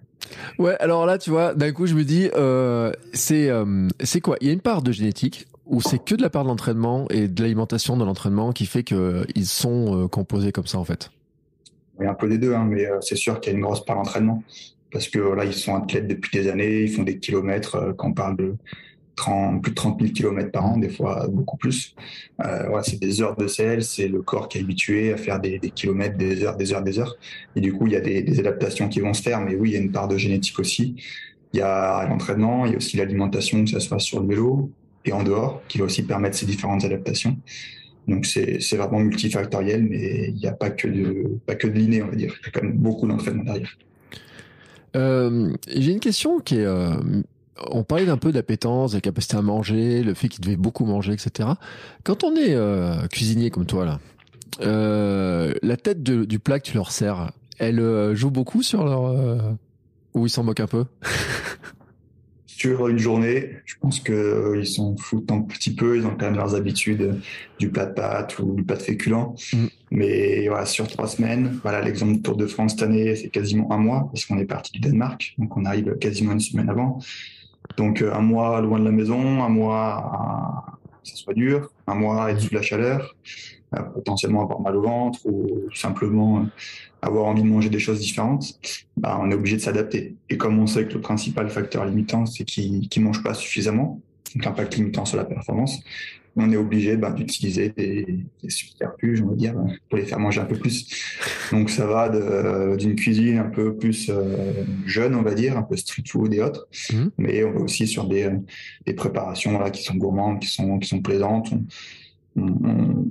Ouais, alors là, tu vois, d'un coup, je me dis, euh, c'est euh, c'est quoi? Il y a une part de génétique ou c'est que de la part de l'entraînement et de l'alimentation de l'entraînement qui fait qu'ils sont euh, composés comme ça en fait Oui, un peu des deux, hein, mais euh, c'est sûr qu'il y a une grosse part d'entraînement parce que là, ils sont athlètes depuis des années, ils font des kilomètres. Euh, quand on parle de 30, plus de 30 000 kilomètres par an, des fois beaucoup plus. Euh, c'est des heures de sel, c'est le corps qui est habitué à faire des, kilomètres, des heures, des heures, des heures. Et du coup, il y a des, des adaptations qui vont se faire, mais oui, il y a une part de génétique aussi. Il y a l'entraînement, il y a aussi l'alimentation, que ça se fasse sur le vélo, en dehors, qui va aussi permettre ces différentes adaptations. Donc c'est vraiment multifactoriel, mais il n'y a pas que de pas de on va dire. Il y a quand même beaucoup d'entraînement derrière. Euh, J'ai une question qui est. Euh, on parlait d'un peu d'appétence, la capacité à manger, le fait qu'il devait beaucoup manger, etc. Quand on est euh, cuisinier comme toi là, la tête de, du plat que tu leur sers, elle joue beaucoup sur leur ou ils s'en moquent un peu? [laughs] sur une journée, je pense que euh, s'en foutent un petit peu. Ils ont quand même leurs habitudes du plat de pâtes ou du plat de féculent. Mm. Mais voilà, sur trois semaines, voilà l'exemple du Tour de France cette année, c'est quasiment un mois parce qu'on est parti du Danemark, donc on arrive quasiment une semaine avant. Donc euh, un mois loin de la maison, un mois à... ça soit dur, un mois être sous la chaleur, potentiellement avoir mal au ventre ou simplement avoir envie de manger des choses différentes, bah, on est obligé de s'adapter. Et comme on sait que le principal facteur limitant, c'est qu'ils ne mangent pas suffisamment, donc l'impact limitant sur la performance, on est obligé bah, d'utiliser des, des subterfuges, on va dire, pour les faire manger un peu plus. Donc ça va d'une cuisine un peu plus euh, jeune, on va dire, un peu street food et autres, mmh. mais on va aussi sur des, des préparations là, qui sont gourmandes, qui sont, qui sont plaisantes. On, on,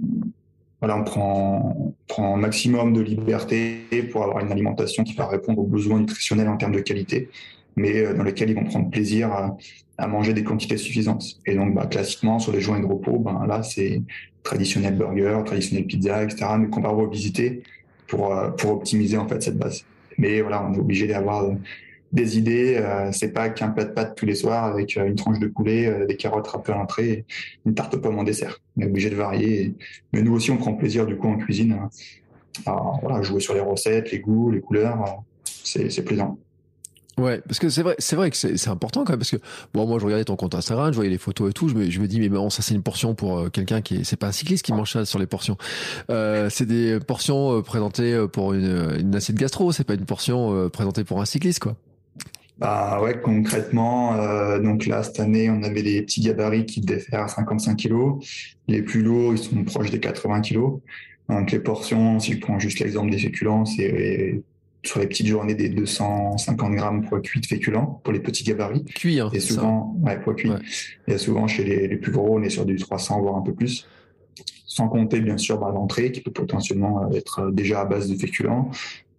voilà, on prend, prend un maximum de liberté pour avoir une alimentation qui va répondre aux besoins nutritionnels en termes de qualité, mais euh, dans lesquels ils vont prendre plaisir à, à manger des quantités suffisantes. Et donc, bah, classiquement, sur les journées de repos, ben, là, c'est traditionnel burger, traditionnel pizza, etc., mais qu'on va revisiter pour, euh, pour optimiser, en fait, cette base. Mais voilà, on est obligé d'avoir des idées. Euh, c'est pas qu'un plat de pâtes tous les soirs avec euh, une tranche de poulet, euh, des carottes râpées à l'entrée, une tarte aux pommes en dessert. On est obligé de varier. Mais nous aussi, on prend plaisir du coup en cuisine à, voilà, jouer sur les recettes, les goûts, les couleurs. C'est plaisant. Ouais, parce que c'est vrai, c'est vrai que c'est important parce que bon, moi je regardais ton compte Instagram, je voyais les photos et tout, je me, je me dis mais bon, ça c'est une portion pour quelqu'un qui est, c'est pas un cycliste qui mange ça sur les portions. Euh, c'est des portions présentées pour une, une assiette gastro, c'est pas une portion présentée pour un cycliste quoi. Bah ouais, concrètement, euh, donc là cette année, on avait des petits gabarits qui devaient faire 55 kilos. Les plus lourds, ils sont proches des 80 kilos. Donc les portions, si je prends juste l'exemple des féculents, c'est sur les petites journées des 250 grammes pour cuit de féculents pour les petits gabarits. Cuit, hein, Et souvent, ouais, poids cuit. Et souvent chez les, les, plus gros, on est sur du 300 voire un peu plus. Sans compter bien sûr bah, l'entrée qui peut potentiellement être déjà à base de féculents,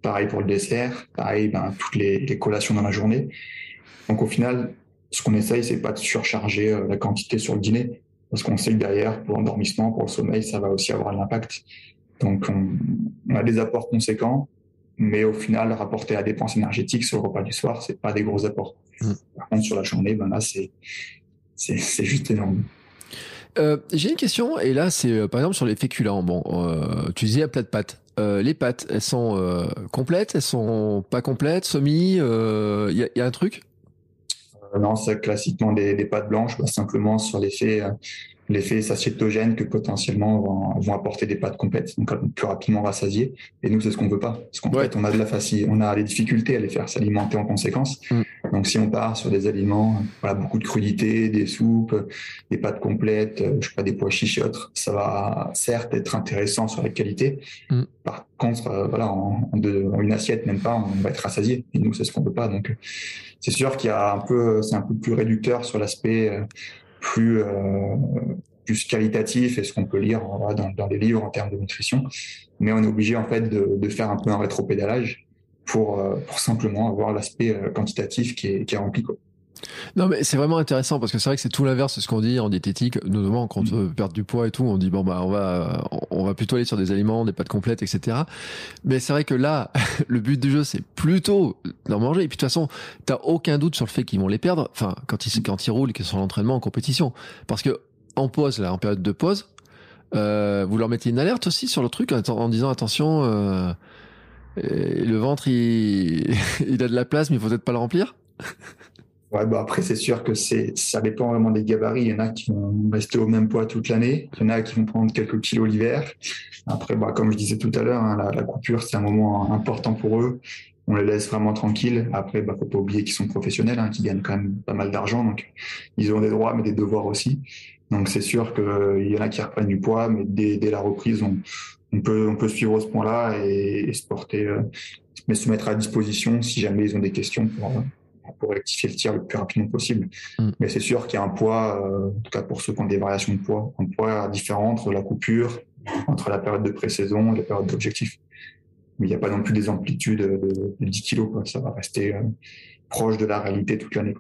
Pareil pour le dessert, pareil, ben, toutes les, les, collations dans la journée. Donc au final, ce qu'on essaye, c'est pas de surcharger euh, la quantité sur le dîner, parce qu'on sait que derrière, pour l'endormissement, pour le sommeil, ça va aussi avoir de l'impact. Donc on, on, a des apports conséquents, mais au final, rapporter à la dépense énergétique sur le repas du soir, c'est pas des gros apports. Mmh. Par contre, sur la journée, ben là, c'est c'est juste énorme. Euh, j'ai une question, et là, c'est par exemple sur les féculents. Bon, tu disais un plat de pâtes. Les pâtes, elles sont complètes, elles sont pas complètes, semi. Il y, y, a un truc? Non, c'est classiquement des, pâtes blanches, simplement sur l'effet l'effet satiétogène que potentiellement vont, vont, apporter des pâtes complètes, donc plus rapidement rassasiées. Et nous, c'est ce qu'on veut pas. Parce qu'en fait, on a de la facilité, on a les difficultés à les faire s'alimenter en conséquence. Mm. Donc, si on part sur des aliments, voilà, beaucoup de crudité, des soupes, des pâtes complètes, euh, je sais pas, des pois chiches et autres, ça va certes être intéressant sur la qualité. Mm. Par contre, euh, voilà, en, en, une assiette, même pas, on va être rassasié. Et nous, c'est ce qu'on veut pas. Donc, c'est sûr qu'il y a un peu, c'est un peu plus réducteur sur l'aspect euh, plus euh, plus qualitatif et ce qu'on peut lire dans, dans, les livres en termes de nutrition. Mais on est obligé en fait de, de faire un peu un rétropédalage pour, euh, pour simplement avoir l'aspect euh, quantitatif qui est, qui est rempli. Quoi. Non, mais c'est vraiment intéressant parce que c'est vrai que c'est tout l'inverse de ce qu'on dit en diététique, notamment quand on veut perdre du poids et tout. On dit bon bah on va on va plutôt aller sur des aliments, des pâtes complètes, etc. Mais c'est vrai que là, [laughs] le but du jeu c'est plutôt d'en manger. Et puis de toute façon, t'as aucun doute sur le fait qu'ils vont les perdre. Enfin, quand ils quand ils roulent, qu'ils sont en entraînement, en compétition, parce que en pause là, en période de pause, euh, vous leur mettez une alerte aussi sur le truc en, disant attention. Euh, le ventre, il, [laughs] il a de la place, mais il faut peut-être pas le remplir. [laughs] Ouais, bah après, c'est sûr que c'est, ça dépend vraiment des gabarits. Il y en a qui vont rester au même poids toute l'année. Il y en a qui vont prendre quelques kilos l'hiver. Après, bah, comme je disais tout à l'heure, hein, la, la, coupure, c'est un moment important pour eux. On les laisse vraiment tranquilles. Après, bah, faut pas oublier qu'ils sont professionnels, hein, qu'ils gagnent quand même pas mal d'argent. Donc, ils ont des droits, mais des devoirs aussi. Donc, c'est sûr qu'il euh, y en a qui reprennent du poids, mais dès, dès la reprise, on, on peut, on peut suivre ce point-là et, et se porter, euh, mais se mettre à disposition si jamais ils ont des questions pour, pour rectifier le tir le plus rapidement possible. Mm. Mais c'est sûr qu'il y a un poids, euh, en tout cas pour ceux qui ont des variations de poids, un poids différent entre la coupure, entre la période de pré-saison et la période d'objectif. Mais il n'y a pas non plus des amplitudes de, 10 kilos. Quoi. Ça va rester euh, proche de la réalité toute l'année.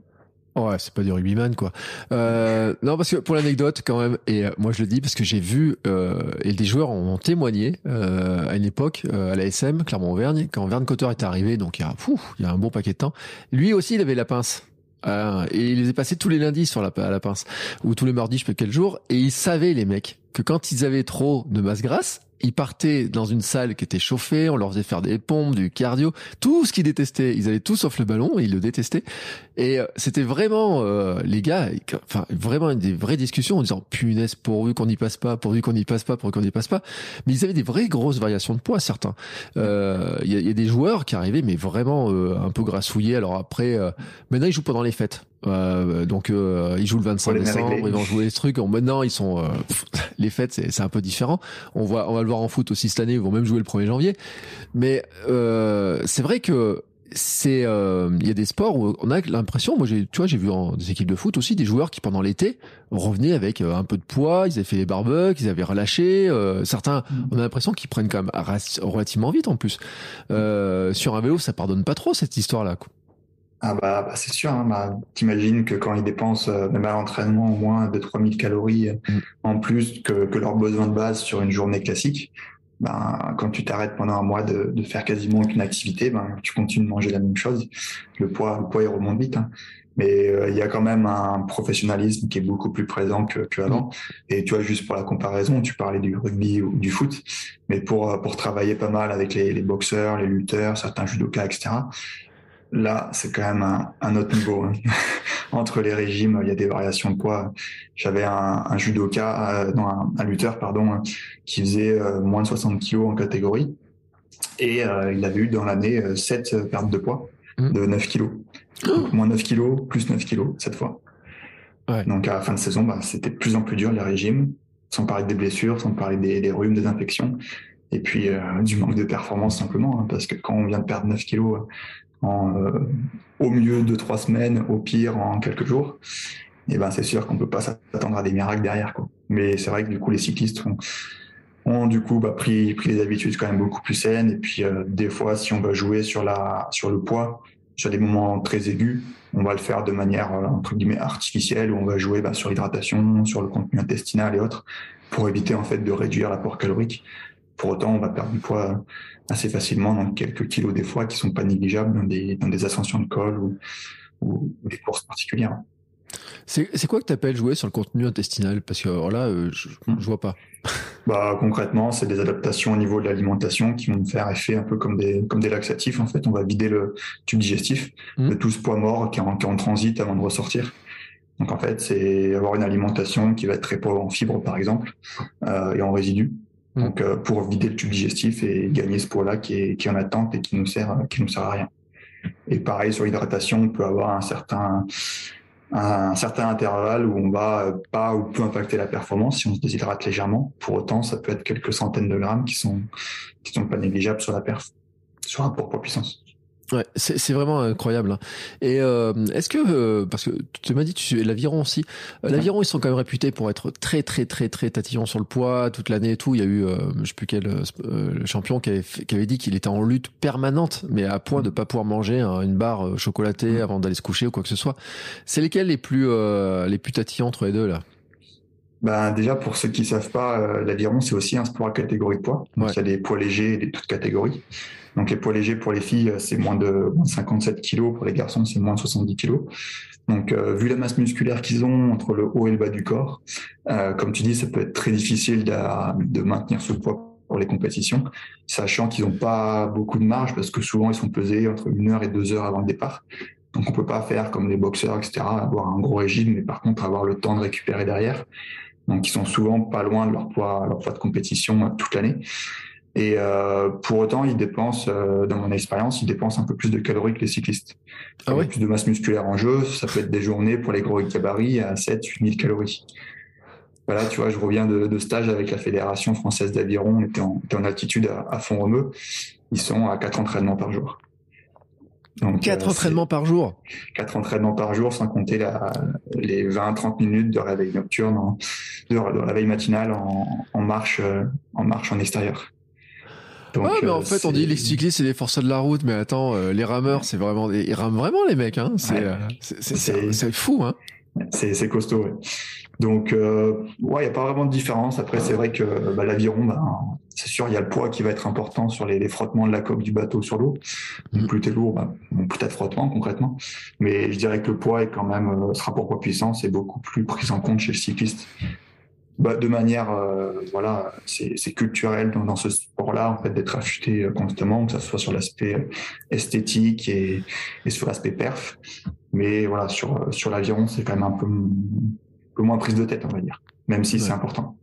Ouais, c'est pas du rugbyman quoi. Euh, non, parce que pour l'anecdote quand même, et euh, moi je le dis parce que j'ai vu euh, et des joueurs ont témoigné euh, à une époque euh, à la SM Clermont-Auvergne quand Verne Cotter était arrivé, donc il y a, il y a un bon paquet de temps. Lui aussi, il avait la pince. et il les est passé tous les lundis sur la, à la pince ou tous les mardis, je sais quel jour, et il savait les mecs que quand ils avaient trop de masse grasse, ils partaient dans une salle qui était chauffée, on leur faisait faire des pompes, du cardio, tout ce qu'ils détestaient. Ils avaient tout sauf le ballon, ils le détestaient. Et euh, c'était vraiment euh, les gars, enfin vraiment des vraies discussions en disant punaise pourvu qu'on n'y passe pas, pourvu qu'on n'y passe pas, pourvu qu'on n'y passe pas. Mais ils avaient des vraies grosses variations de poids certains. Euh, il y, a, y, a, des joueurs qui arrivaient mais vraiment un peu grassouillés. Alors après, maintenant ils jouent pendant les fêtes. Euh, donc euh, ils jouent le 25 décembre, ils vont jouer ce truc. Maintenant ils sont euh, les fêtes, c'est un peu différent. On voit, on va le voir en foot aussi cette année. Ils vont même jouer le 1er janvier. Mais euh, c'est vrai que c'est il y a des sports où on a l'impression moi j'ai tu vois j'ai vu en des équipes de foot aussi des joueurs qui pendant l'été revenaient avec un peu de poids ils avaient fait des barbecues ils avaient relâché certains mm. on a l'impression qu'ils prennent quand même relativement vite en plus sur un vélo ça pardonne pas trop cette histoire là quoi. Ah bah, bah c'est sûr, hein, bah, t'imagines que quand ils dépensent euh, même à l'entraînement au moins de 3000 calories euh, mm. en plus que, que leurs besoins de base sur une journée classique, ben, quand tu t'arrêtes pendant un mois de, de faire quasiment aucune activité, ben, tu continues de manger la même chose. Le poids, le poids il remonte vite. Hein. Mais euh, il y a quand même un professionnalisme qui est beaucoup plus présent que, que avant. Mm. Et tu vois, juste pour la comparaison, tu parlais du rugby ou du foot, mais pour, pour travailler pas mal avec les, les boxeurs, les lutteurs, certains judokas, etc., Là, c'est quand même un, un autre niveau. Hein. [laughs] Entre les régimes, il y a des variations de poids. J'avais un, un judoka, euh, non, un, un, lutteur, pardon, hein, qui faisait euh, moins de 60 kilos en catégorie. Et euh, il avait eu dans l'année 7 pertes de poids mmh. de 9 kilos. Donc, moins 9 kilos, plus 9 kilos cette fois. Ouais. Donc à la fin de saison, bah, c'était de plus en plus dur les régimes, sans parler des blessures, sans parler des, des rhumes, des infections et puis euh, du manque de performance simplement, hein, parce que quand on vient de perdre 9 kilos en, euh, au mieux de trois semaines, au pire en quelques jours, et eh ben c'est sûr qu'on peut pas s'attendre à des miracles derrière. Quoi. Mais c'est vrai que du coup les cyclistes ont, ont du coup bah, pris, pris des habitudes quand même beaucoup plus saines. Et puis euh, des fois, si on va jouer sur la sur le poids, sur des moments très aigus, on va le faire de manière euh, entre guillemets artificielle, où on va jouer bah, sur l'hydratation, sur le contenu intestinal et autres, pour éviter en fait de réduire l'apport calorique. Pour autant, on va perdre du poids assez facilement, donc quelques kilos des fois, qui sont pas négligeables dans des, dans des ascensions de col ou, ou des courses particulières. C'est quoi que tu appelles jouer sur le contenu intestinal? Parce que alors là, euh, je, Hmm. je vois pas. [laughs] Bah, concrètement, c'est des adaptations au niveau de l'alimentation qui vont faire effet un peu comme des, comme des laxatifs. En fait, on va vider le tube digestif Mm. de tout ce poids mort qui est, en, qui est en transit avant de ressortir. Donc, en fait, c'est avoir une alimentation qui va être très pauvre en fibres, par exemple, euh, et en résidus. Mm. Donc, euh, pour vider le tube digestif et gagner ce poids-là qui est, qui est en attente et qui nous sert, qui nous sert à rien. Et pareil, sur l'hydratation, on peut avoir un certain, un certain intervalle où on va euh, pas ou peu impacter la performance si on se déshydrate légèrement. Pour autant, ça peut être quelques centaines de grammes qui sont qui sont pas négligeables sur la perf, sur un rapport poids-puissance. Ouais, c'est vraiment incroyable. hein. Et euh, est-ce que euh, parce que tu m'as dit tu l'aviron aussi. Euh, L'aviron ils sont quand même réputés pour être très très très très tatillons sur le poids toute l'année et tout. Il y a eu euh, je sais plus quel euh, euh, champion qui avait qui avait dit qu'il était en lutte permanente, mais à point de pas pouvoir manger hein, une barre chocolatée avant d'aller se coucher ou quoi que ce soit. C'est lesquels les plus euh, les plus tatillants entre les deux là? Ben, déjà, pour ceux qui savent pas, l'aviron, c'est aussi un sport à catégorie de poids. Donc, Ouais. il y a des poids légers et des toutes catégories. Donc, les poids légers pour les filles, euh, c'est moins de, moins de 57 kilos. Pour les garçons, c'est moins de 70 kilos. Donc, euh, vu la masse musculaire qu'ils ont entre le haut et le bas du corps, euh, comme tu dis, ça peut être très difficile de, maintenir ce poids pour les compétitions, sachant qu'ils n'ont pas beaucoup de marge parce que souvent, ils sont pesés entre une heure et deux heures avant le départ. Donc, on peut pas faire comme les boxeurs, etc., avoir un gros régime, mais par contre, avoir le temps de récupérer derrière. Donc, ils sont souvent pas loin de leur poids, leur poids de compétition toute l'année. Et euh, pour autant, ils dépensent, euh, dans mon expérience, ils dépensent un peu plus de calories que les cyclistes. Ah ouais? plus de masse musculaire en jeu. Ça peut être des journées pour les gros gabarits à 7, 8 000 calories. Voilà, tu vois, je reviens de, de stage avec la Fédération française d'aviron. On était en, était en altitude à, à Font-Romeu. Ils sont à 4 entraînements par jour. Donc, Quatre euh, entraînements par jour? quatre entraînements par jour, sans compter la, les 20-30 minutes de réveil nocturne, en, de, de réveil matinal en, en marche, en marche en extérieur. Donc, ouais, mais en euh, fait, on c'est- dit les cyclistes, c'est les forçats de la route, mais attends, euh, les rameurs, c'est vraiment, ils rament vraiment les mecs, hein. C'est, Ouais. euh, c'est, fou, hein. C'est c'est costaud. Ouais. Donc, euh, ouais, il n'y a pas vraiment de différence. Après, c'est vrai que bah, l'aviron, bah, c'est sûr, il y a le poids qui va être important sur les, les frottements de la coque du bateau sur l'eau. Donc, Plus t'es lourd, bah, plus t'as de frottement concrètement. Mais je dirais que le poids est quand même, euh, ce rapport poids-puissance est beaucoup plus pris en compte chez le cycliste. Bah, de manière, euh, voilà, c'est culturel dans, dans ce sport-là, en fait, d'être affûté euh, constamment, que ce soit sur l'aspect euh, esthétique et, et sur l'aspect perf. Mais voilà, sur, sur l'aviron, c'est quand même un peu, un peu moins prise de tête, on va dire, même si c'est important.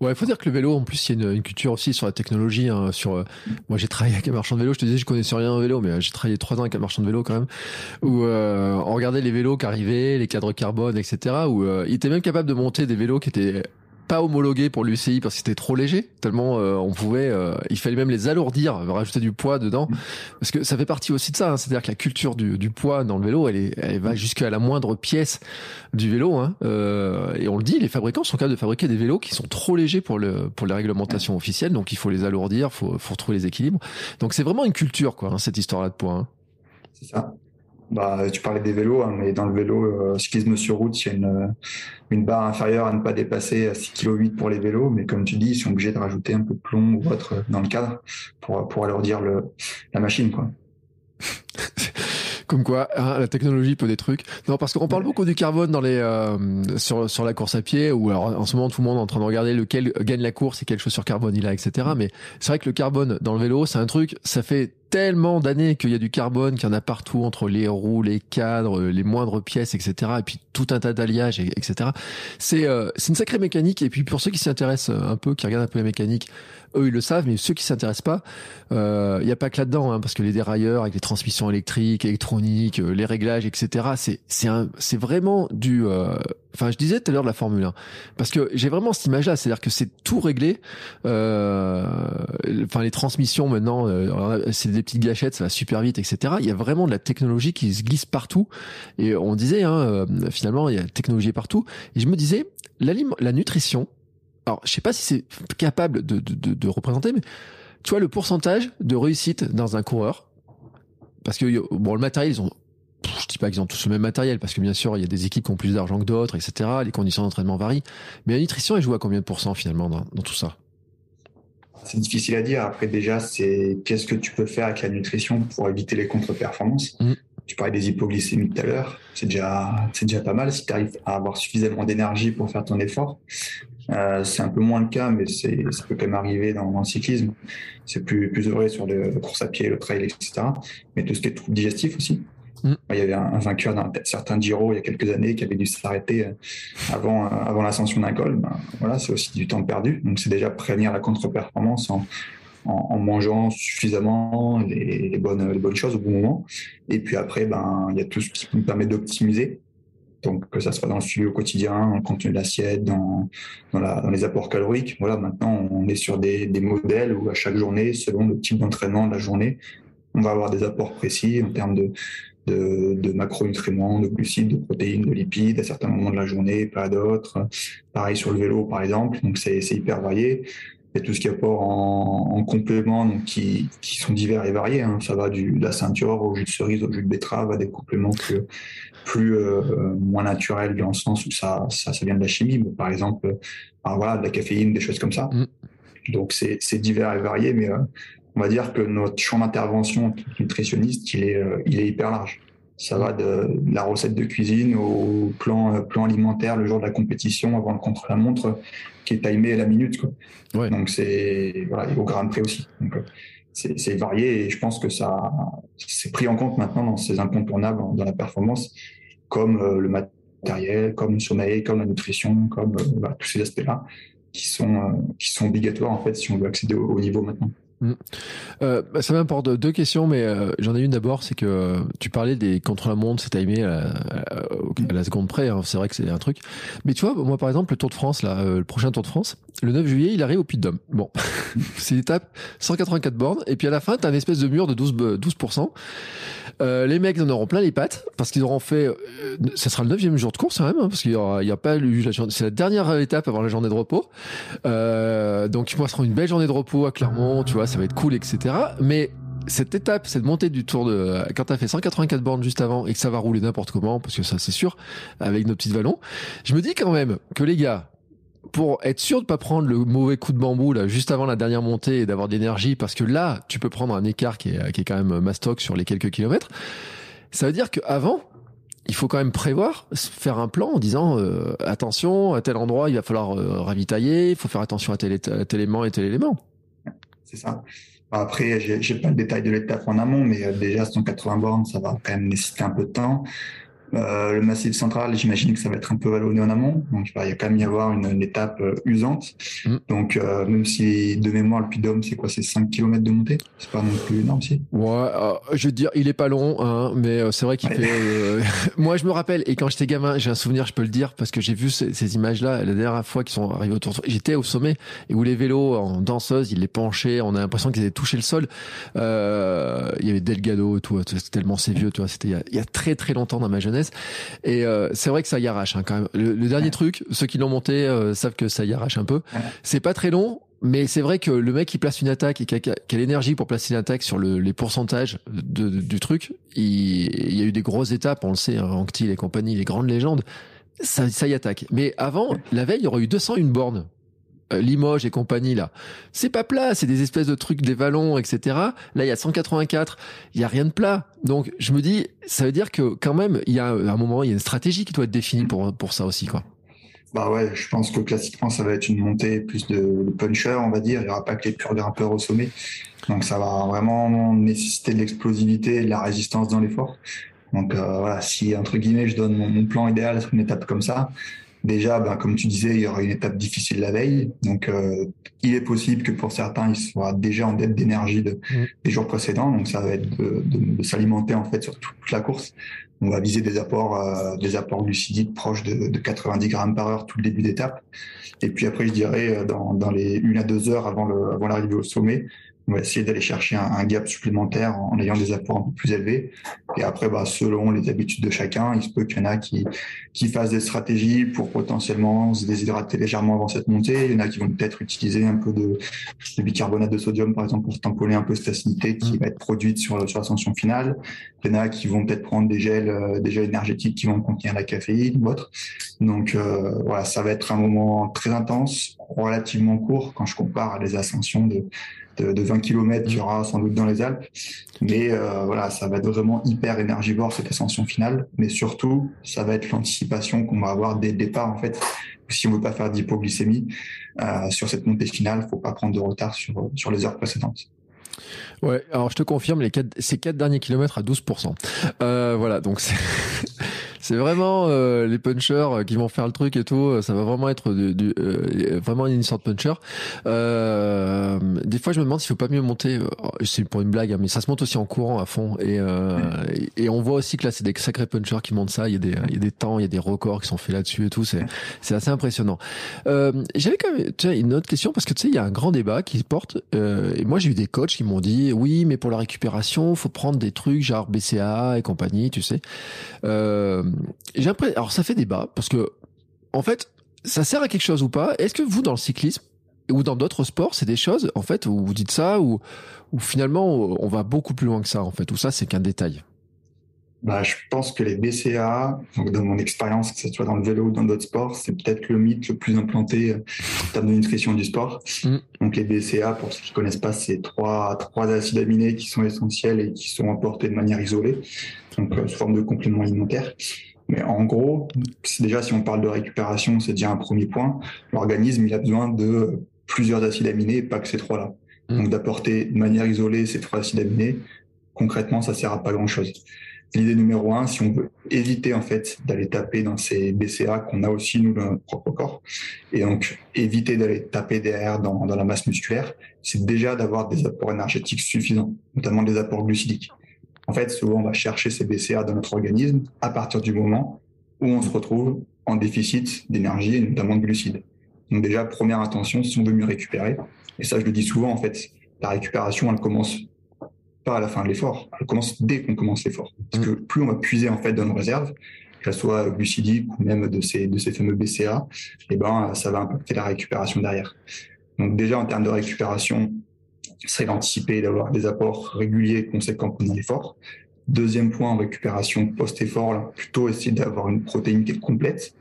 Ouais, il faut dire que le vélo, en plus, il y a une, une culture aussi sur la technologie. Hein, sur, euh, moi, j'ai travaillé avec un marchand de vélo. Je te disais, je connaissais rien au vélo, mais euh, j'ai travaillé trois ans avec un marchand de vélo quand même. Où euh, on regardait les vélos qui arrivaient, les cadres carbone, etc. Où euh, il était même capable de monter des vélos qui étaient pas homologués pour l'UCI parce que c'était trop léger. Tellement euh, on pouvait, euh, il fallait même les alourdir, rajouter du poids dedans, parce que ça fait partie aussi de ça. hein. C'est-à-dire que la culture du, du poids dans le vélo, elle, est, elle va jusqu'à la moindre pièce du vélo. Hein. Euh, et on le dit, les fabricants sont capables de fabriquer des vélos qui sont trop légers pour le pour les réglementations officielles, donc il faut les alourdir, faut faut retrouver les équilibres. Donc c'est vraiment une culture quoi, hein, cette histoire-là de poids. hein. C'est ça. Bah, tu parlais des vélos, hein, mais dans le vélo, euh, cyclisme sur route, il y a une, une barre inférieure à ne pas dépasser à 6,8 kg pour les vélos, mais comme tu dis, ils sont obligés de rajouter un peu de plomb ou autre dans le cadre pour, pour alourdir le, la machine, quoi. [laughs] Comme quoi, hein, la technologie peut des trucs. Non, parce qu'on parle beaucoup du carbone dans les euh, sur sur la course à pied, ou alors en ce moment tout le monde est en train de regarder lequel gagne la course et quelle chaussure carbone il a, etc. Mais c'est vrai que le carbone dans le vélo, c'est un truc, ça fait tellement d'années qu'il y a du carbone, qu'il y en a partout entre les roues, les cadres, les moindres pièces, etc. Et puis tout un tas d'alliages, et- etc. C'est euh, c'est une sacrée mécanique. Et puis pour ceux qui s'intéressent un peu, qui regardent un peu la mécanique, eux ils le savent, mais ceux qui s'intéressent pas, euh, il y a pas que là-dedans, hein, parce que les dérailleurs avec les transmissions électriques, électroniques, euh, les réglages, etc. C'est c'est un c'est vraiment du. euh, Enfin, je disais tout à l'heure de la Formule 1, parce que j'ai vraiment cette image-là, c'est-à-dire que c'est tout réglé. Euh, Enfin, les transmissions maintenant, euh, c'est des petites gâchettes, ça va super vite, etc. Il y a vraiment de la technologie qui se glisse partout. Et on disait, hein, euh, finalement, il y a technologie partout. Et je me disais, la nutrition. Alors, je sais pas si c'est capable de, de, de, de représenter, mais tu vois le pourcentage de réussite dans un coureur. Parce que bon, le matériel, ils ont je dis pas qu'ils ont tous le même matériel, parce que bien sûr, il y a des équipes qui ont plus d'argent que d'autres, etc. Les conditions d'entraînement varient. Mais la nutrition, elle joue à combien de pourcents finalement dans, dans tout ça? C'est difficile à dire. Après, déjà, c'est qu'est-ce que tu peux faire avec la nutrition pour éviter les contre-performances. Mhm. Tu parlais des hypoglycémies tout à l'heure. C'est déjà, c'est déjà pas mal si tu arrives à avoir suffisamment d'énergie pour faire ton effort. Euh, c'est un peu moins le cas, mais c'est, ça peut quand même arriver dans, le cyclisme. C'est plus, plus vrai sur le, course à pied, le trail, etc. Mais tout ce qui est troubles digestifs aussi. Mm. Il y avait un, vainqueur d'un certain Giro il y a quelques années qui avait dû s'arrêter euh, avant, euh, avant l'ascension d'un col. Ben, voilà, c'est aussi du temps perdu. Donc c'est déjà prévenir la contre-performance en, en, mangeant suffisamment les, bonnes, choses au bon moment. Et puis après, ben, il y a tout ce qui nous permet d'optimiser. Donc, que ça soit dans le suivi au quotidien, dans le contenu de l'assiette, dans, dans, les apports caloriques. Voilà, maintenant, on est sur des, des modèles où à chaque journée, selon le type d'entraînement de la journée, on va avoir des apports précis en termes de, de, de, macronutriments, de glucides, de protéines, de lipides à certains moments de la journée, pas d'autres. Pareil sur le vélo, par exemple. Donc, c'est hyper varié. Il y a tout ce qui apporte en, en complément, donc qui, qui, sont divers et variés. Hein. Ça va du, de la ceinture au jus de cerise, au jus de betterave, à des compléments plus, plus euh, moins naturels dans le sens où ça, ça, ça vient de la chimie. Mais par exemple, bah, voilà, de la caféine, des choses comme ça. Mm. Donc c'est divers et varié, mais euh, on va dire que notre champ d'intervention nutritionniste, il est, euh, il est hyper large. Ça va de, la recette de cuisine au plan, plan alimentaire le jour de la compétition avant le contre-la-montre qui est timé à la minute. Quoi. Donc c'est voilà, au gramme près aussi. Donc c'est varié et je pense que ça c'est pris en compte maintenant dans ces incontournables dans la performance, comme euh, le matériel, comme le sommeil, comme la nutrition, comme euh, bah, tous ces aspects-là qui sont euh, qui sont obligatoires en fait si on veut accéder au, au niveau maintenant. Mm. Euh, bah, ça m'importe deux questions, mais euh, j'en ai une d'abord, c'est que euh, tu parlais des contre-la-montre, c'est timé à, à, la seconde près, hein, c'est vrai que c'est un truc. Mais tu vois, moi par exemple, le Tour de France, là, le prochain Tour de France, le 9 juillet, il arrive au Puy de Dôme. Bon, [laughs] c'est l'étape 184 bornes, et puis à la fin, tu as une espèce de mur de 12, 12%. Euh, les mecs en auront plein les pattes parce qu'ils auront fait. Euh, ça sera le neuvième jour de course quand même, hein, parce qu'il y aura, il y a pas eu la C'est la dernière étape avant la journée de repos. Euh, donc ce sera une belle journée de repos à Clermont. Tu vois, ça va être cool, etc. Mais cette étape, cette montée du tour de quand t'as fait 184 bornes juste avant et que ça va rouler n'importe comment, parce que ça c'est sûr, avec nos petits vallons, je me dis quand même que les gars, pour être sûr de pas prendre le mauvais coup de bambou là juste avant la dernière montée et d'avoir de l'énergie parce que là tu peux prendre un écart qui est, qui est quand même mastoc sur les quelques kilomètres ça veut dire qu'avant il faut quand même prévoir faire un plan en disant euh, attention à tel endroit il va falloir euh, ravitailler il faut faire attention à tel, tel élément et tel élément c'est ça. Après j'ai pas le détail de l'étape en amont mais euh, déjà 180 bornes ça va quand même nécessiter un peu de temps euh, le massif central, j'imagine que ça va être un peu vallonné en amont, donc il va quand même y avoir une, étape euh, usante. Mm. Donc euh, même si de mémoire le Puy c'est quoi, c'est 5 km de montée, c'est pas non plus énorme si? Ouais, je veux dire, il est pas long, hein, mais c'est vrai qu'il fait. [laughs] [laughs] Moi, je me rappelle et quand j'étais gamin, j'ai un souvenir, je peux le dire parce que j'ai vu ces, images-là la dernière fois qu'ils sont arrivés autour. J'étais au sommet et où les vélos en danseuse, ils les penchaient, on a l'impression qu'ils avaient touché le sol. il y avait Delgado, tout, c'était tellement c'est vieux, tu vois, c'était il, y a très très longtemps dans ma jeunesse. Et euh, c'est vrai que ça y arrache hein, quand même. Le, dernier truc, ceux qui l'ont monté euh, savent que ça y arrache un peu. C'est pas très long, mais c'est vrai que le mec qui place une attaque et qui a, l'énergie pour placer une attaque sur le, les pourcentages de, du truc, il, y a eu des grosses étapes, on le sait, hein, Anctil et compagnie, les grandes légendes, ça, ça y attaque. Mais avant, la veille, il y aurait eu 201 bornes. Euh, Limoges et compagnie là, c'est pas plat, c'est des espèces de trucs, des vallons, etc. Là, il y a 184, il y a rien de plat. Donc, je me dis, ça veut dire que quand même, il y a un moment, il y a une stratégie qui doit être définie pour pour ça aussi, quoi. Bah ouais, je pense que classiquement, ça va être une montée plus de, puncher, on va dire. Il n'y aura pas que les purs grimpeurs au sommet. Donc, ça va vraiment nécessiter de l'explosivité et de la résistance dans l'effort. Donc, euh, voilà, si, entre guillemets, je donne mon, mon plan idéal sur une étape comme ça, Déjà, ben, comme tu disais, il y aura une étape difficile la veille. Donc, euh, il est possible que pour certains, ils soient déjà en dette d'énergie de, mm. des jours précédents. Donc, ça va être de, de, de s'alimenter en fait sur toute la course. On va viser des apports, euh, des apports glucidiques proches de, de 90 grammes par heure tout le début d'étape. Et puis après, je dirais, euh, dans, dans les une à deux heures avant le, avant l'arrivée au sommet, on va essayer d'aller chercher un, gap supplémentaire en ayant des apports un peu plus élevés. Et après, bah, selon les habitudes de chacun, il se peut qu'il y en a qui, qui fassent des stratégies pour potentiellement se déshydrater légèrement avant cette montée. Il y en a qui vont peut-être utiliser un peu de, bicarbonate de sodium, par exemple, pour tamponner un peu cette acidité qui mmh. va être produite sur, sur l'ascension finale. Il y en a qui vont peut-être prendre des gels, euh, des gels énergétiques qui vont contenir la caféine ou autre. Donc euh, voilà, ça va être un moment très intense, relativement court quand je compare à des ascensions de de, 20 km qu'il y aura sans doute dans les Alpes. Mais euh, voilà, ça va être vraiment hyper énergivore cette ascension finale. Mais surtout, ça va être l'anticipation qu'on va avoir dès le départ en fait. Si on veut pas faire d'hypoglycémie euh, sur cette montée finale, faut pas prendre de retard sur sur les heures précédentes. Ouais, alors je te confirme, les quatre, ces quatre derniers kilomètres à 12%. Euh, voilà, donc c'est c'est vraiment euh, les punchers euh, qui vont faire le truc et tout. Euh, ça va vraiment être du, du vraiment une sorte de puncher. Euh, des fois, je me demande s'il faut pas mieux monter. C'est pour une blague, hein, mais ça se monte aussi en courant à fond. Et, et, on voit aussi que là, c'est des sacrés punchers qui montent ça. Il y a des, il y a des temps, il y a des records qui sont faits là-dessus et tout. C'est, c'est assez impressionnant. J'avais quand même tu sais, une autre question parce que tu sais, il y a un grand débat qui se porte. et moi, j'ai eu des coachs qui m'ont dit, oui, mais pour la récupération, faut prendre des trucs genre BCA et compagnie, tu sais. Euh, j'ai alors ça fait débat parce que en fait, ça sert à quelque chose ou pas? Est-ce que vous dans le cyclisme ou dans d'autres sports, c'est des choses en fait où vous dites ça ou ou finalement on va beaucoup plus loin que ça en fait ou ça c'est qu'un détail? Bah, je pense que les BCA, donc dans mon expérience, que ce soit dans le vélo ou dans d'autres sports, c'est peut-être le mythe le plus implanté euh, en termes de nutrition du sport. Mm. Donc les BCA, pour ceux qui connaissent pas, c'est trois, trois acides aminés qui sont essentiels et qui sont apportés de manière isolée, donc euh, sous forme de compléments alimentaires. Mais en gros, déjà si on parle de récupération, c'est déjà un premier point. L'organisme, il a besoin de plusieurs acides aminés, pas que ces trois-là. Mm. Donc d'apporter de manière isolée ces trois acides aminés, concrètement, ça sert à pas grand-chose. L'idée numéro un, si on veut éviter en fait d'aller taper dans ces BCA qu'on a aussi nous dans notre propre corps, et donc éviter d'aller taper derrière dans, dans la masse musculaire, c'est déjà d'avoir des apports énergétiques suffisants, notamment des apports glucidiques. En fait, souvent, on va chercher ces BCA dans notre organisme à partir du moment où on se retrouve en déficit d'énergie et notamment de glucides. Donc déjà, première intention, si on veut mieux récupérer, et ça je le dis souvent en fait, la récupération elle commence pas à la fin de l'effort, elle commence dès qu'on commence l'effort. Parce que plus on va puiser en fait dans nos réserves, qu'elles soient glucidiques ou même de ces, de ces fameux BCA, eh ben, ça va impacter la récupération derrière. Donc déjà en termes de récupération, c'est d'anticiper d'avoir des apports réguliers conséquents pendant l'effort. Deuxième point en récupération post-effort, plutôt essayer d'avoir une protéine qui est complète.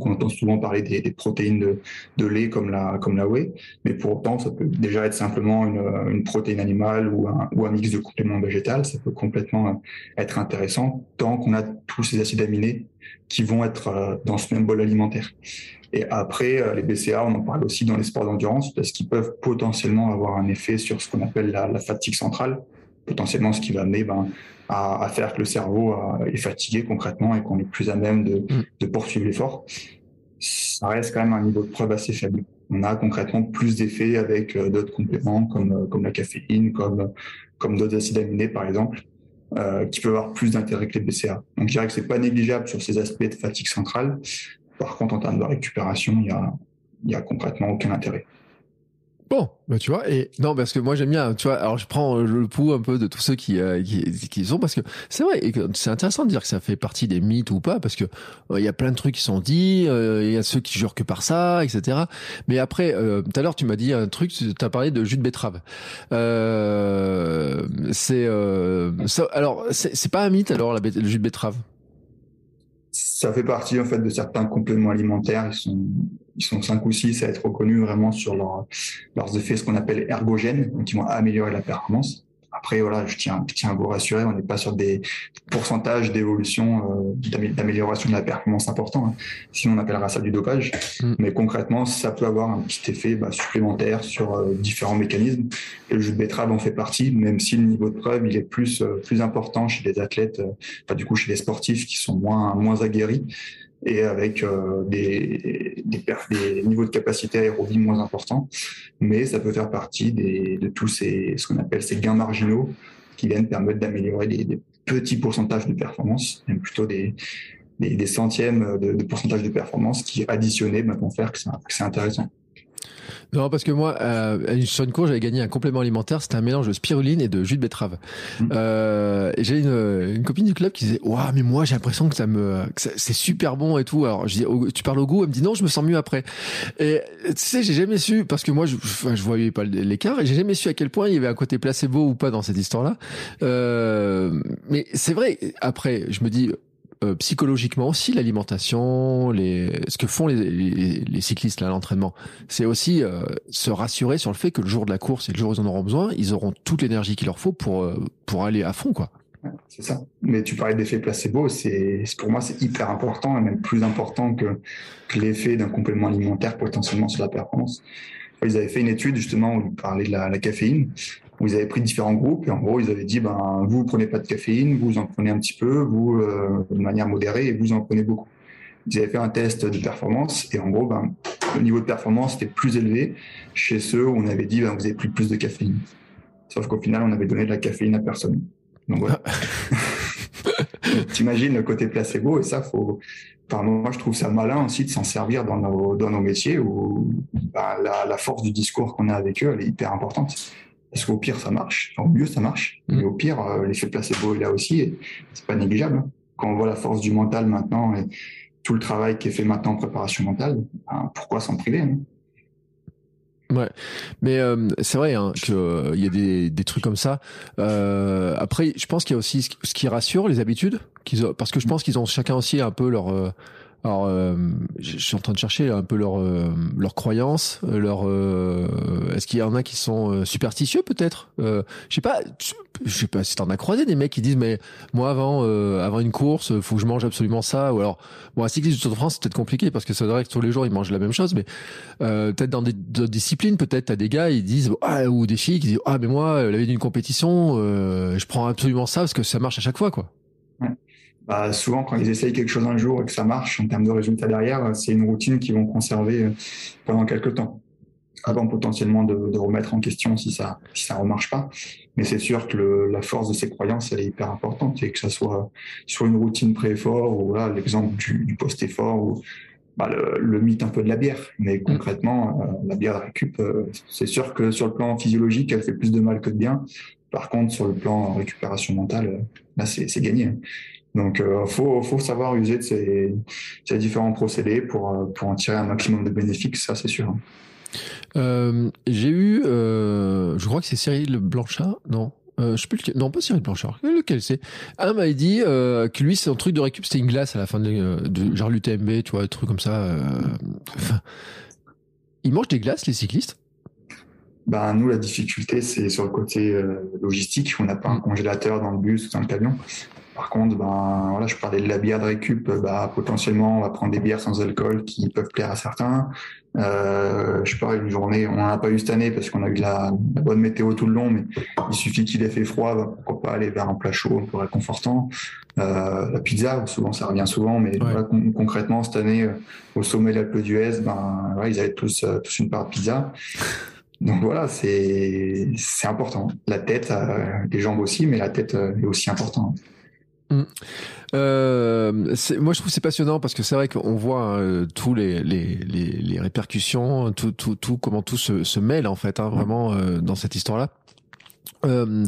On entend souvent parler des, protéines de, lait comme la whey, mais pour autant ça peut déjà être simplement une, protéine animale ou un, mix de compléments végétal. Ça peut complètement être intéressant tant qu'on a tous ces acides aminés qui vont être euh, dans ce même bol alimentaire. Et après, euh, les BCA, on en parle aussi dans les sports d'endurance parce qu'ils peuvent potentiellement avoir un effet sur ce qu'on appelle la, fatigue centrale, potentiellement ce qui va amener ben, à, à, faire que le cerveau euh, est fatigué concrètement et qu'on est plus à même de, mm. de poursuivre l'effort. Ça reste quand même un niveau de preuve assez faible. On a concrètement plus d'effets avec d'autres compléments comme, comme la caféine, comme, comme d'autres acides aminés par exemple. Euh, qui peuvent avoir plus d'intérêt que les BCA. Donc je dirais que c'est pas négligeable sur ces aspects de fatigue centrale. Par contre, en termes de récupération, il y a, il y a concrètement aucun intérêt. Bon, bah tu vois, et non parce que moi j'aime bien, tu vois. Alors je prends le pouls un peu de tous ceux qui euh, qui, qui, sont parce que c'est vrai et c'est intéressant de dire que ça fait partie des mythes ou pas parce que euh, il y a plein de trucs qui sont dits, euh, il y a ceux qui jurent que par ça, etc. Mais après, tout à l'heure tu m'as dit un truc, tu as parlé de jus de betterave. c'est alors c'est pas un mythe alors la, le jus de betterave? Ça fait partie en fait de certains compléments alimentaires. Ils sont ils sont cinq ou six à être reconnus vraiment sur leur, leurs effets, ce qu'on appelle ergogènes, donc qui vont améliorer la performance. Après, voilà, je tiens, je tiens à vous rassurer, on n'est pas sur des pourcentages d'évolution, euh, d'amélioration de la performance important. Hein. Sinon, on appellera ça du dopage. Mm. Mais concrètement, ça peut avoir un petit effet bah, supplémentaire sur euh, différents mécanismes. le jus de betterave en fait partie, même si le niveau de preuve il est plus euh, plus important chez les athlètes, enfin du coup chez les sportifs qui sont moins moins aguerris et avec des, des, niveaux de capacité aérobie moins importants. Mais ça peut faire partie de tous ces, ce qu'on appelle ces gains marginaux qui viennent permettre d'améliorer des, petits pourcentages de performance, même plutôt des, centièmes de, de, pourcentage de performance qui additionnés ben, vont faire que c'est intéressant. Non, parce que moi, euh, sur une course, j'avais gagné un complément alimentaire. C'était un mélange de spiruline et de jus de betterave. Mmh. Euh, et j'ai une, une copine du club qui disait, waouh, mais moi, j'ai l'impression que ça me, c'est super bon et tout. Alors, je dis, oh, tu parles au goût? Elle me dit, non, je me sens mieux après. Et tu sais, j'ai jamais su, parce que moi, je, je voyais pas l'écart, et j'ai jamais su à quel point il y avait un côté placebo ou pas dans cette histoire-là. Euh, mais c'est vrai. Après, je me dis, euh, psychologiquement aussi l'alimentation, les ce que font les, les, cyclistes là l'entraînement, c'est aussi euh, se rassurer sur le fait que le jour de la course et le jour où ils en auront besoin, ils auront toute l'énergie qu'il leur faut pour euh, pour aller à fond quoi. C'est ça. Mais tu parlais d'effet placebo, c'est pour moi c'est hyper important même plus important que, que l'effet d'un complément alimentaire potentiellement sur la performance. Ils avaient fait une étude justement où ils parlaient de la caféine où ils avaient pris différents groupes et en gros ils avaient dit ben vous prenez pas de caféine, vous en prenez un petit peu, vous euh, de manière modérée et vous en prenez beaucoup. Ils avaient fait un test de performance et en gros ben le niveau de performance était plus élevé chez ceux où on avait dit ben vous avez pris plus de caféine. Sauf qu'au final on avait donné de la caféine à personne. Donc voilà. [laughs] T'imagines le côté placebo et ça faut. Enfin, moi, je trouve ça malin aussi de s'en servir dans nos, dans nos métiers où ben, la, la force du discours qu'on a avec eux, elle est hyper importante. Parce qu'au pire, ça marche. Au mieux, ça marche. Mm. Mais au pire, euh, l'effet placebo est là aussi. Et c'est pas négligeable. Hein. Quand on voit la force du mental maintenant et tout le travail qui est fait maintenant en préparation mentale, ben, pourquoi s'en priver hein? Ouais, mais euh, c'est vrai hein, qu'il euh, y a des, des trucs comme ça. Euh, après, je pense qu'il y a aussi ce qui rassure les habitudes, qu'ils parce que je pense qu'ils ont chacun aussi un peu leur alors, euh, je suis en train de chercher un peu leur euh, leur croyance, leur euh, est-ce qu'il y en a qui sont superstitieux peut-être? Je sais pas, je sais pas si t'en as croisé des mecs qui disent mais moi avant avant une course, faut que je mange absolument ça ou alors bon un cycliste du Tour de France c'est peut-être compliqué parce que c'est vrai que tous les jours ils mangent la même chose mais peut-être dans des, disciplines peut-être t'as des gars ils disent ah, ou des filles qui disent ah mais moi la veille d'une compétition je prends absolument ça parce que ça marche à chaque fois quoi bah, souvent quand ils essayent quelque chose un jour et que ça marche en termes de résultats derrière, c'est une routine qu'ils vont conserver euh, pendant quelques temps, avant potentiellement de, de remettre en question si ça si ça remarche pas. Mais c'est sûr que le, la force de ces croyances elle est hyper importante et que ça soit sur une routine pré-effort ou là l'exemple du, du post-effort ou bah, le, le, mythe un peu de la bière. Mais concrètement, euh, la bière de récup, euh, c'est sûr que sur le plan physiologique, elle fait plus de mal que de bien. Par contre, sur le plan récupération mentale, là, c'est gagné. Donc, il euh, faut, faut, savoir user de ces, ces différents procédés pour, euh, pour en tirer un maximum de bénéfices, ça c'est sûr. Euh, j'ai eu, euh, je crois que c'est Cyril Blanchard, non euh, je sais plus lequel, non pas Cyril Blanchard, lequel c'est Un m'a dit que lui, c'est un truc de récup, c'était une glace à la fin de, de genre l'UTMB, tu vois, un truc comme ça. Enfin, ils mangent des glaces, les cyclistes? Ben, nous, la difficulté, c'est sur le côté logistique. On n'a pas un congélateur dans le bus ou dans le camion. Par contre, ben, voilà, je parlais de la bière de récup, bah, potentiellement, on va prendre des bières sans alcool qui peuvent plaire à certains. Euh, je pas, une journée, on n'en a pas eu cette année parce qu'on a eu la, la, bonne météo tout le long, mais il suffit qu'il ait fait froid, bah, pourquoi pas aller vers un plat chaud, un peu réconfortant. Euh, la pizza, souvent, ça revient souvent, mais voilà, concrètement, cette année, au sommet de l'Alpe d'Huez, ben, ils avaient tous, tous une part de pizza. Donc voilà, c'est important. La tête, euh, les jambes aussi, mais la tête est aussi importante. Mm. Euh, moi, je trouve c'est passionnant parce que c'est vrai qu'on voit euh, tous les, les, les, les, répercussions, tout, tout, tout, comment tout se, se mêle en fait, hein, vraiment euh, dans cette histoire-là. Euh,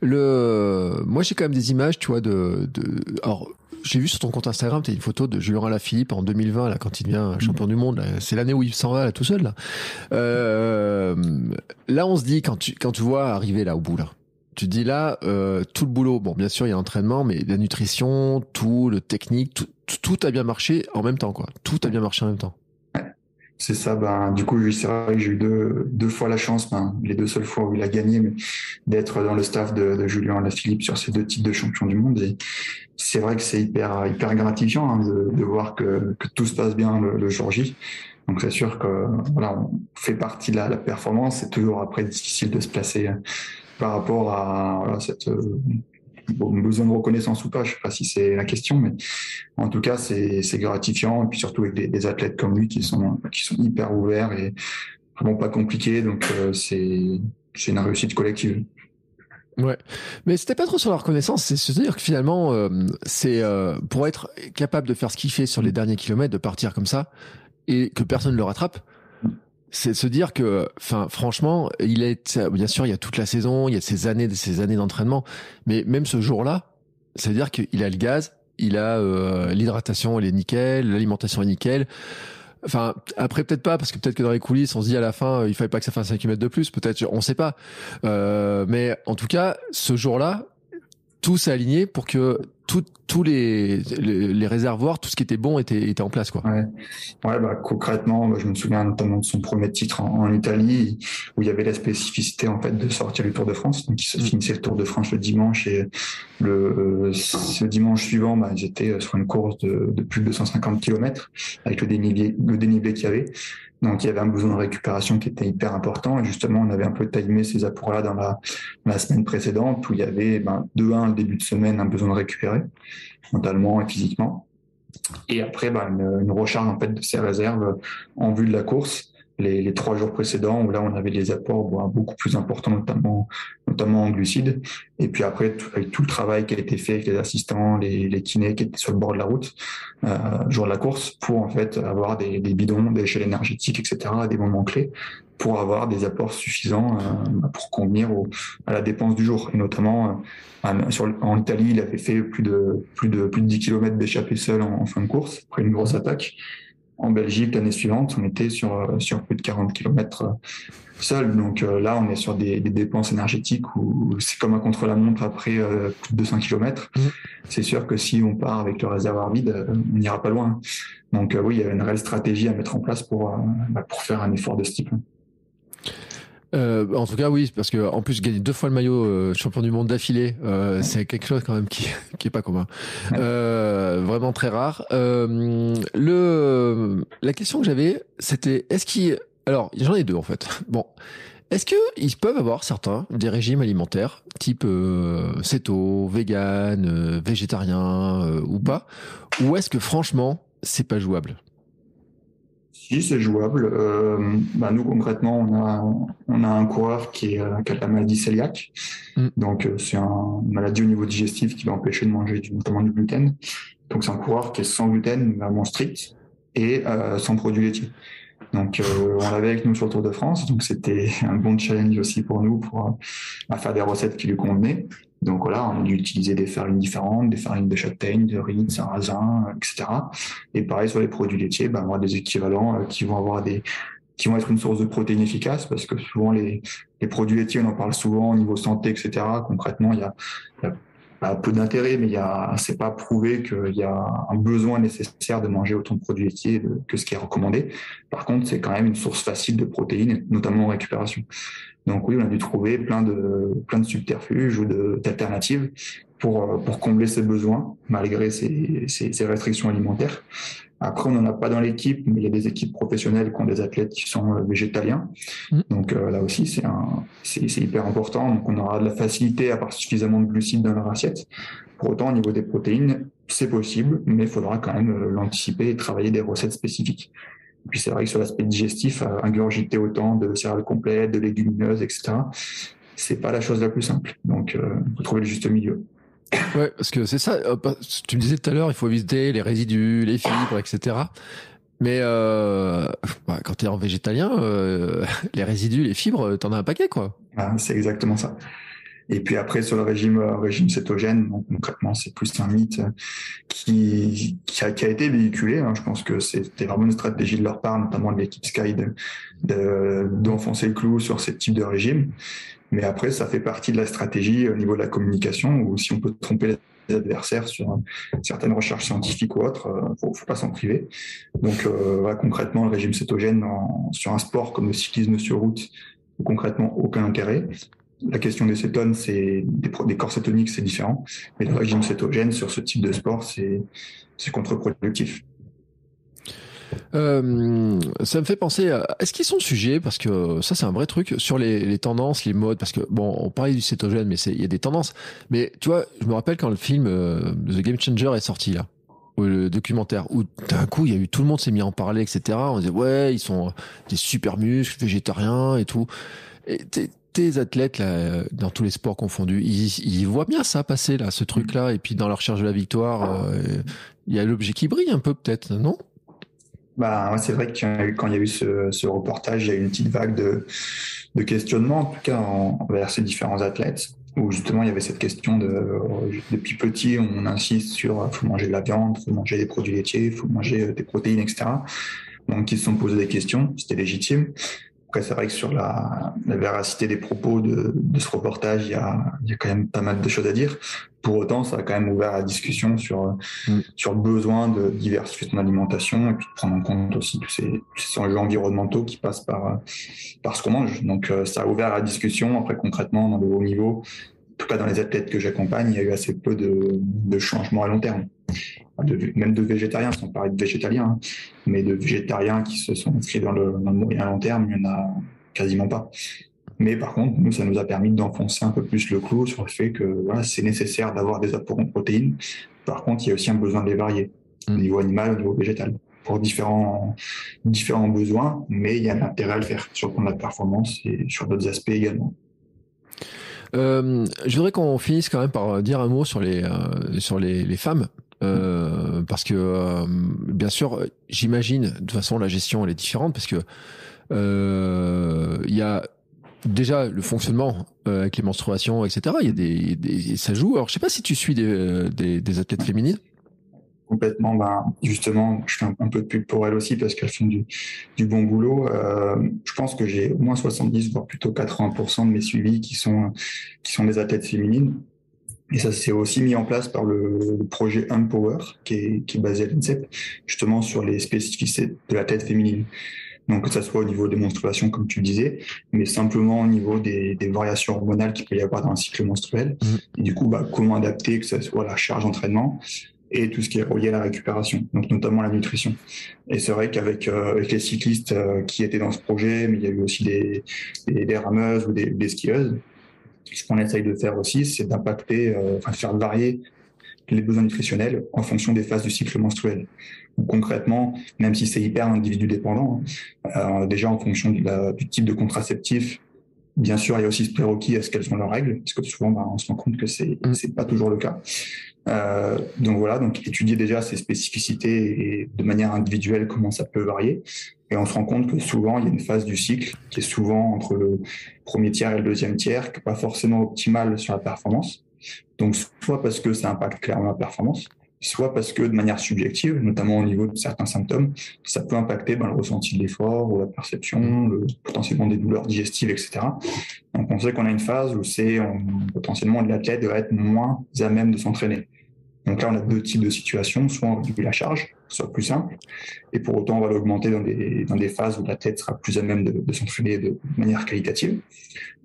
le, moi, j'ai quand même des images, tu vois, de, de alors. J'ai vu sur ton compte Instagram, tu as une photo de Julien Alaphilippe en 2020, là, quand il devient champion du monde. C'est l'année où il s'en va là, tout seul. Là. Euh, là, on se dit quand tu quand tu vois arriver là au bout là, tu dis là, euh, tout le boulot, bon, bien sûr, il y a l'entraînement, mais la nutrition, tout, le technique, tout, tout, a bien marché en même temps, quoi. Tout a bien marché en même temps. C'est ça, ben, du coup, c'est vrai que j'ai eu deux, deux fois la chance, ben, les deux seules fois où il a gagné, mais d'être dans le staff de, de Julien Alaphilippe sur ces deux titres de champion du monde. Et c'est vrai que c'est hyper, hyper gratifiant hein, de, de, voir que, que tout se passe bien le, le jour J. Donc c'est sûr que voilà, on fait partie de la, la performance. C'est toujours après difficile de se placer par rapport à voilà, cette euh, besoin de reconnaissance ou pas, je sais pas si c'est la question, mais en tout cas c'est gratifiant. Et puis surtout avec des, athlètes comme lui qui sont hyper ouverts et vraiment pas compliqués, donc euh, c'est une réussite collective. Ouais, mais c'était pas trop sur la reconnaissance, c'est se dire que finalement, euh, c'est pour être capable de faire ce qu'il fait sur les derniers kilomètres, de partir comme ça et que personne ne le rattrape c'est se dire que, enfin, franchement, il est, bien sûr, il y a toute la saison, il y a ces années, ces années d'entraînement, mais même ce jour-là, c'est-à-dire qu'il a le gaz, il a euh, l'hydratation, elle est nickel, l'alimentation est nickel. Enfin, après peut-être pas, parce que peut-être que dans les coulisses, on se dit à la fin, euh, il fallait pas que ça fasse 5 km de plus, peut-être, on sait pas. Euh, mais en tout cas, ce jour-là, tout s'est aligné pour que tous les, les, réservoirs, tout ce qui était bon était, était en place, quoi. Ouais, ouais bah, concrètement, je me souviens notamment de son premier titre en, Italie, où il y avait la spécificité en fait de sortir du Tour de France. Donc, il mm. finissait le Tour de France le dimanche et le ce dimanche suivant, bah, ils étaient sur une course de, de plus de 250 km avec le dénivelé, le dénivelé qu'il y avait. Donc il y avait un besoin de récupération qui était hyper important. Et justement, on avait un peu timé ces apports-là dans la, semaine précédente où il y avait ben, de un le début de semaine un besoin de récupérer mentalement et physiquement. Et après, ben, une, une, recharge en fait de ces réserves en vue de la course les, les, trois jours précédents où là on avait des apports beaucoup plus importants notamment notamment en glucides. Et puis après tout, avec tout le travail qui a été fait avec les assistants les, les kinés qui étaient sur le bord de la route euh, jour de la course pour en fait avoir des, des bidons des échelles énergétiques etc à des moments clés pour avoir des apports suffisants euh, pour convenir à la dépense du jour. Et notamment euh, sur, en Italie il avait fait plus de plus de plus de 10 km d'échappée seul en, en, fin de course après une grosse attaque en Belgique l'année suivante, on était sur euh, sur plus de 40 km euh, seul. Donc euh, là, on est sur des, des dépenses énergétiques où c'est comme un contre-la-montre après plus de 200 km. Mmh. C'est sûr que si on part avec le réservoir vide, on n'ira pas loin. Donc oui, il y a une réelle stratégie à mettre en place pour bah, pour faire un effort de ce type. Euh, en tout cas, oui, parce que en plus gagner deux fois le maillot euh, champion du monde d'affilée, euh, c'est quelque chose quand même qui [laughs] qui est pas commun, euh, vraiment très rare. Euh, le la question que j'avais, c'était est-ce qu'il alors j'en ai deux en fait. [laughs] Bon, est-ce que ils peuvent avoir certains des régimes alimentaires type céto, vegan, végétarien ou pas, ou est-ce que franchement c'est pas jouable? C'est jouable. Euh, bah nous, concrètement, on a, on a un coureur qui, est, euh, qui a la maladie cœliaque. Mm. Donc, euh, c'est une maladie au niveau digestif qui va empêcher de manger du, notamment du gluten. Donc, c'est un coureur qui est sans gluten, vraiment strict, et euh, sans produits laitiers. Donc, euh, on l'avait avec nous sur le Tour de France. Donc, c'était un bon challenge aussi pour nous pour euh, faire des recettes qui lui convenaient. Donc voilà, on a dû utiliser des farines différentes, des farines de châtaigne, de riz, de sarrasin, etc. Et pareil sur les produits laitiers, ben, on a des équivalents euh, qui vont avoir des qui vont être une source de protéines efficaces parce que souvent les, les produits laitiers, on en parle souvent au niveau santé, etc. Concrètement, il y a, il y a peu d'intérêt, mais a, c'est pas prouvé qu'il y a un besoin nécessaire de manger autant de produits laitiers que ce qui est recommandé. Par contre, c'est quand même une source facile de protéines, notamment en récupération. Donc oui, on a dû trouver plein de plein de subterfuges ou d'alternatives pour pour combler ces besoins malgré ces, ces restrictions alimentaires. Après, on n'en a pas dans l'équipe, mais il y a des équipes professionnelles qui ont des athlètes qui sont euh, végétaliens. Mmh. Donc euh, là aussi, c'est un, c'est, hyper important. Donc on aura de la facilité à avoir suffisamment de glucides dans leur assiette. Pour autant, au niveau des protéines, c'est possible, mais il faudra quand même euh, l'anticiper et travailler des recettes spécifiques. Et puis c'est vrai que sur l'aspect digestif, ingurgiter autant de céréales complètes, de légumineuses, etc., c'est pas la chose la plus simple. Donc, il faut trouver le juste milieu. Ouais, parce que c'est ça. Euh, tu me disais tout à l'heure, il faut éviter les résidus, les fibres, etc. Mais euh, bah, quand tu es en végétalien, euh, [laughs] les résidus, les fibres, t'en as un paquet, quoi. Ah, c'est exactement ça. Et puis après, sur le régime, euh, régime cétogène, concrètement, c'est plus un mythe qui, qui, a, qui a été véhiculé. Hein. Je pense que c'était vraiment une stratégie de leur part, notamment de l'équipe Sky, d'enfoncer de, le clou sur ce type de régime. Mais après, ça fait partie de la stratégie au niveau de la communication, où si on peut tromper les adversaires sur certaines recherches scientifiques ou autres, euh, faut, faut pas s'en priver. Donc, euh, concrètement, le régime cétogène sur un sport comme le cyclisme sur route, concrètement aucun intérêt. La question des cétones, c'est des, des corps cétoniques, c'est différent. Mais le régime cétogène sur ce type de sport, c'est contre-productif. Euh, ça me fait penser à, est-ce qu'ils sont sujets, parce que ça c'est un vrai truc, sur les, les, tendances, les modes, parce que bon, on parlait du cétogène, mais il y a des tendances. Mais tu vois, je me rappelle quand le film euh, The Game Changer est sorti là, le documentaire, où d'un coup il y a eu tout le monde s'est mis à en parler, etc. On disait ouais, ils sont des super muscles, végétariens et tout. Et tes athlètes là, dans tous les sports confondus, ils, ils voient bien ça passer là, ce truc-là, et puis dans leur recherche de la victoire, euh, il y a l'objet qui brille un peu peut-être, non? Bah, c'est vrai que quand il y a eu ce, reportage, il y a eu une petite vague de, de questionnement, en tout cas envers ces différents athlètes, où justement il y avait cette question de depuis petit, on insiste sur faut manger de la viande, faut manger des produits laitiers, faut manger des protéines, etc. Donc ils se sont posés des questions, c'était légitime. C'est vrai que sur la, véracité des propos de, ce reportage, il y a quand même pas mal de choses à dire. Pour autant, ça a quand même ouvert la discussion sur, mm. sur le besoin de diversifier son alimentation et puis de prendre en compte aussi tous ces, ces enjeux environnementaux qui passent par, par ce qu'on mange. Donc, ça a ouvert la discussion. Après, concrètement, dans le haut niveau, en tout cas dans les athlètes que j'accompagne, il y a eu assez peu de, de changements à long terme. même de végétariens, sans parler de végétaliens, hein, mais de végétariens qui se sont inscrits dans le, dans le moyen long terme, il n'y en a quasiment pas. Mais par contre, nous, ça nous a permis d'enfoncer un peu plus le clou sur le fait que voilà, c'est nécessaire d'avoir des apports en protéines. Par contre, il y a aussi un besoin de les varier, au mmh. niveau animal, au niveau végétal, pour différents, différents besoins, mais il y a un intérêt à le faire sur le plan de la performance et sur d'autres aspects également. Euh, je voudrais qu'on finisse quand même par dire un mot sur les, euh, sur les, les femmes. Euh, parce que bien sûr, j'imagine de toute façon la gestion elle est différente parce que il y a déjà le fonctionnement avec les menstruations, etc. Y a des, ça joue. Alors je sais pas si tu suis des, des, des athlètes féminines complètement, ben, justement, je fais un, peu de pub pour elles aussi parce qu'elles font du, du, bon boulot. Euh, je pense que j'ai au moins 70, voire plutôt 80% de mes suivis qui sont, qui sont des athlètes féminines. Et ça s'est aussi mis en place par le, projet Unpower, qui est, qui est basé à l'INSEP, justement sur les spécificités de la tête féminine. Donc, que ça soit au niveau des menstruations, comme tu disais, mais simplement au niveau des, des variations hormonales qu'il peut y avoir dans un cycle menstruel. Mmh. Et du coup, bah, comment adapter que ce soit la charge d'entraînement, et tout ce qui est relié à la récupération, donc notamment la nutrition. Et c'est vrai qu'avec euh, avec les cyclistes euh, qui étaient dans ce projet, mais il y a eu aussi des, des, des rameuses ou des, des, skieuses, ce qu'on essaye de faire aussi, c'est d'impacter, euh, enfin faire varier les besoins nutritionnels en fonction des phases du cycle menstruel. Donc, concrètement, même si c'est hyper individu dépendant, hein, déjà en fonction du, la, du type de contraceptif, Bien sûr, il y a aussi ce prérequis, est-ce qu'elles ont leurs règles Parce que souvent, bah, on se rend compte que c'est n'est mm. pas toujours le cas. Euh, donc voilà, donc étudier déjà ces spécificités et de manière individuelle comment ça peut varier. Et on se rend compte que souvent il y a une phase du cycle qui est souvent entre le premier tiers et le deuxième tiers, qui n'est pas forcément optimale sur la performance. Donc soit parce que ça impacte clairement la performance, soit parce que de manière subjective, notamment au niveau de certains symptômes, ça peut impacter ben, le ressenti de l'effort ou la perception, le, potentiellement des douleurs digestives, etc. Donc on sait qu'on a une phase où c'est potentiellement l'athlète doit être moins à même de s'entraîner. Donc là, on a deux types de situations. Soit on réduit la charge, soit plus simple, et pour autant, on va l'augmenter dans des, dans des phases où la tête sera plus à même de, s'entraîner de manière qualitative.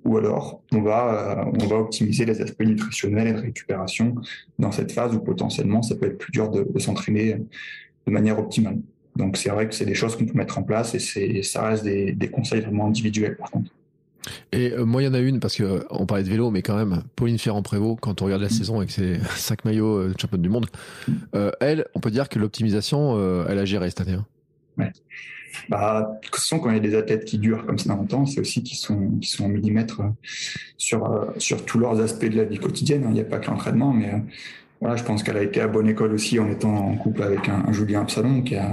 Ou alors, on va, euh, on va optimiser les aspects nutritionnels et de récupération dans cette phase où potentiellement, ça peut être plus dur de, de s'entraîner de manière optimale. Donc, c'est vrai que c'est des choses qu'on peut mettre en place et ça reste des, des conseils vraiment individuels, par contre. Et euh, moi, il y en a une, parce que euh, on parlait de vélo, mais quand même, Pauline Ferrand-Prévot, quand on regarde la mm. saison avec ses [laughs] cinq maillots euh, championne du monde, euh, elle, on peut dire que l'optimisation, euh, elle a géré cette année. Hein. Ouais. Bah, de toute façon, quand il y a des athlètes qui durent comme ça longtemps, c'est aussi qu'ils sont, qui sont en millimètres sur, sur tous leurs aspects de la vie quotidienne. Hein. Il n'y a pas que l'entraînement, mais voilà, je pense qu'elle a été à bonne école aussi en étant en couple avec un, un Julien Absalon qui, a,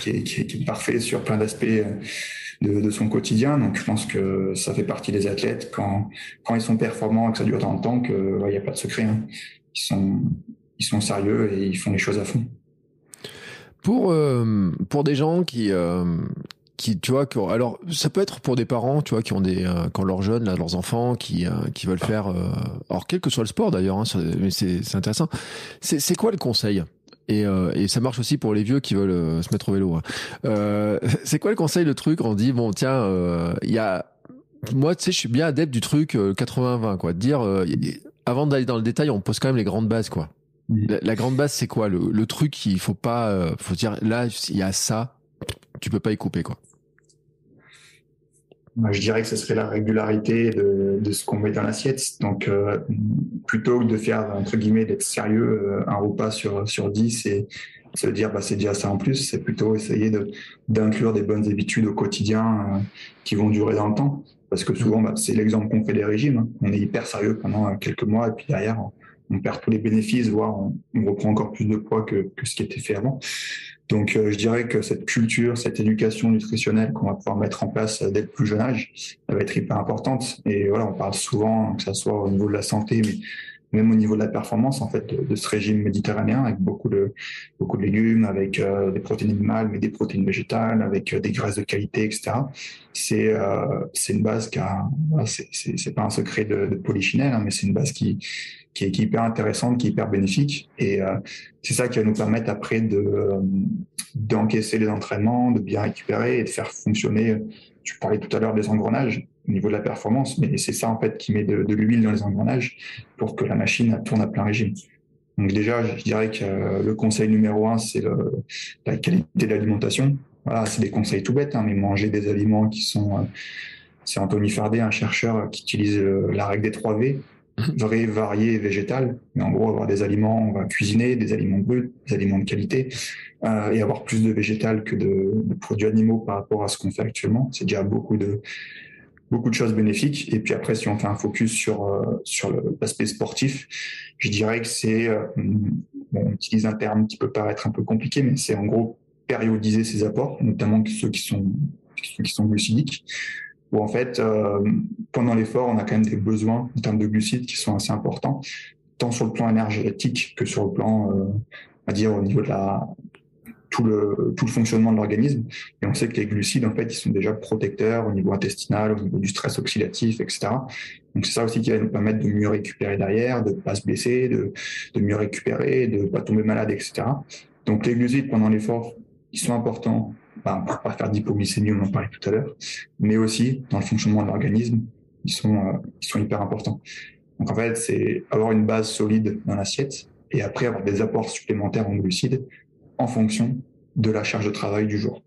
qui, est, qui, est, qui est parfait sur plein d'aspects de, son quotidien. Donc, je pense que ça fait partie des athlètes quand, quand ils sont performants et que ça dure tant de temps qu'il n'y a pas de secret. Hein. Ils, sont, ils sont sérieux et ils font les choses à fond. Pour, euh, pour des gens qui, euh, qui tu vois, alors ça peut être pour des parents, tu vois, qui ont des, euh, quand leurs jeunes, leurs enfants, qui, qui veulent faire, alors quel que soit le sport d'ailleurs, hein, mais c'est intéressant. C'est quoi le conseil? Et, euh, et, ça marche aussi pour les vieux qui veulent euh, se mettre au vélo. Hein. Euh, [laughs] c'est quoi le conseil, le truc On dit bon, tiens, euh, il y a moi, tu sais, je suis bien adepte du truc 80-20, quoi. dire avant d'aller dans le détail, on pose quand même les grandes bases, quoi. La, la, grande base, c'est quoi? Le, le, truc qu'il faut pas, faut dire là, il y a ça, tu peux pas y couper, quoi. Je dirais que ce serait la régularité de, de ce qu'on met dans l'assiette. Donc, euh, plutôt que de faire, entre guillemets, d'être sérieux, euh, un repas sur, sur 10 et se dire, bah, c'est déjà ça en plus, c'est plutôt essayer d'inclure des bonnes habitudes au quotidien euh, qui vont durer dans le temps. Parce que souvent, bah, c'est l'exemple qu'on fait des régimes. Hein. On est hyper sérieux pendant quelques mois et puis derrière, on, on perd tous les bénéfices, voire on, on, reprend encore plus de poids que, que ce qui était fait avant. Donc, euh, je dirais que cette culture, cette éducation nutritionnelle qu'on va pouvoir mettre en place dès le plus jeune âge, elle va être hyper importante. Et voilà, on parle souvent, que ça soit au niveau de la santé, mais même au niveau de la performance en fait de, ce régime méditerranéen avec beaucoup de beaucoup de légumes, avec euh, des protéines animales, mais des protéines végétales, avec euh, des graisses de qualité, etc. C'est euh, c'est une base qui a c'est pas un secret de, de polychinelle, hein, mais c'est une base qui qui est, hyper intéressante, qui est hyper bénéfique. Et euh, c'est ça qui va nous permettre après de d'encaisser les entraînements, de bien récupérer et de faire fonctionner. Tu parlais tout à l'heure des engrenages au niveau de la performance, mais c'est ça en fait qui met de, l'huile dans les engrenages pour que la machine tourne à plein régime. Donc déjà, je dirais que euh, le conseil numéro un, c'est la qualité de l'alimentation. Voilà, c'est des conseils tout bêtes, hein, mais manger des aliments qui sont... Euh, c'est Anthony Fardet, un chercheur qui utilise euh, la règle des 3 V, vrai, varié végétal. Mais en gros, avoir des aliments, on cuisiner, des aliments bruts, des aliments de qualité, et avoir plus de végétal que de, de produits animaux par rapport à ce qu'on fait actuellement. C'est déjà beaucoup de, beaucoup de choses bénéfiques. Et puis après, si on fait un focus sur euh, sur l'aspect sportif, je dirais que c'est, euh, bon, on utilise un terme qui peut paraître un peu compliqué, mais c'est en gros périodiser ses apports, notamment ceux qui sont qui sont glucidiques. Où en fait, euh, pendant l'effort, on a quand même des besoins en termes de glucides qui sont assez importants, tant sur le plan énergétique que sur le plan, euh, à dire au niveau de la tout le, tout le fonctionnement de l'organisme. Et on sait que les glucides, en fait, ils sont déjà protecteurs au niveau intestinal, au niveau du stress oxydatif, etc. Donc c'est ça aussi qui va nous permettre de mieux récupérer derrière, de pas se blesser, de, de mieux récupérer, de pas tomber malade, etc. Donc les glucides pendant l'effort, ils sont importants ben, pour pas faire d'hypoglycémie, on en parlait tout à l'heure, mais aussi dans le fonctionnement de l'organisme, ils sont, euh, ils sont hyper importants. Donc en fait, c'est avoir une base solide dans l'assiette et après avoir des apports supplémentaires en glucides en fonction de la charge de travail du jour.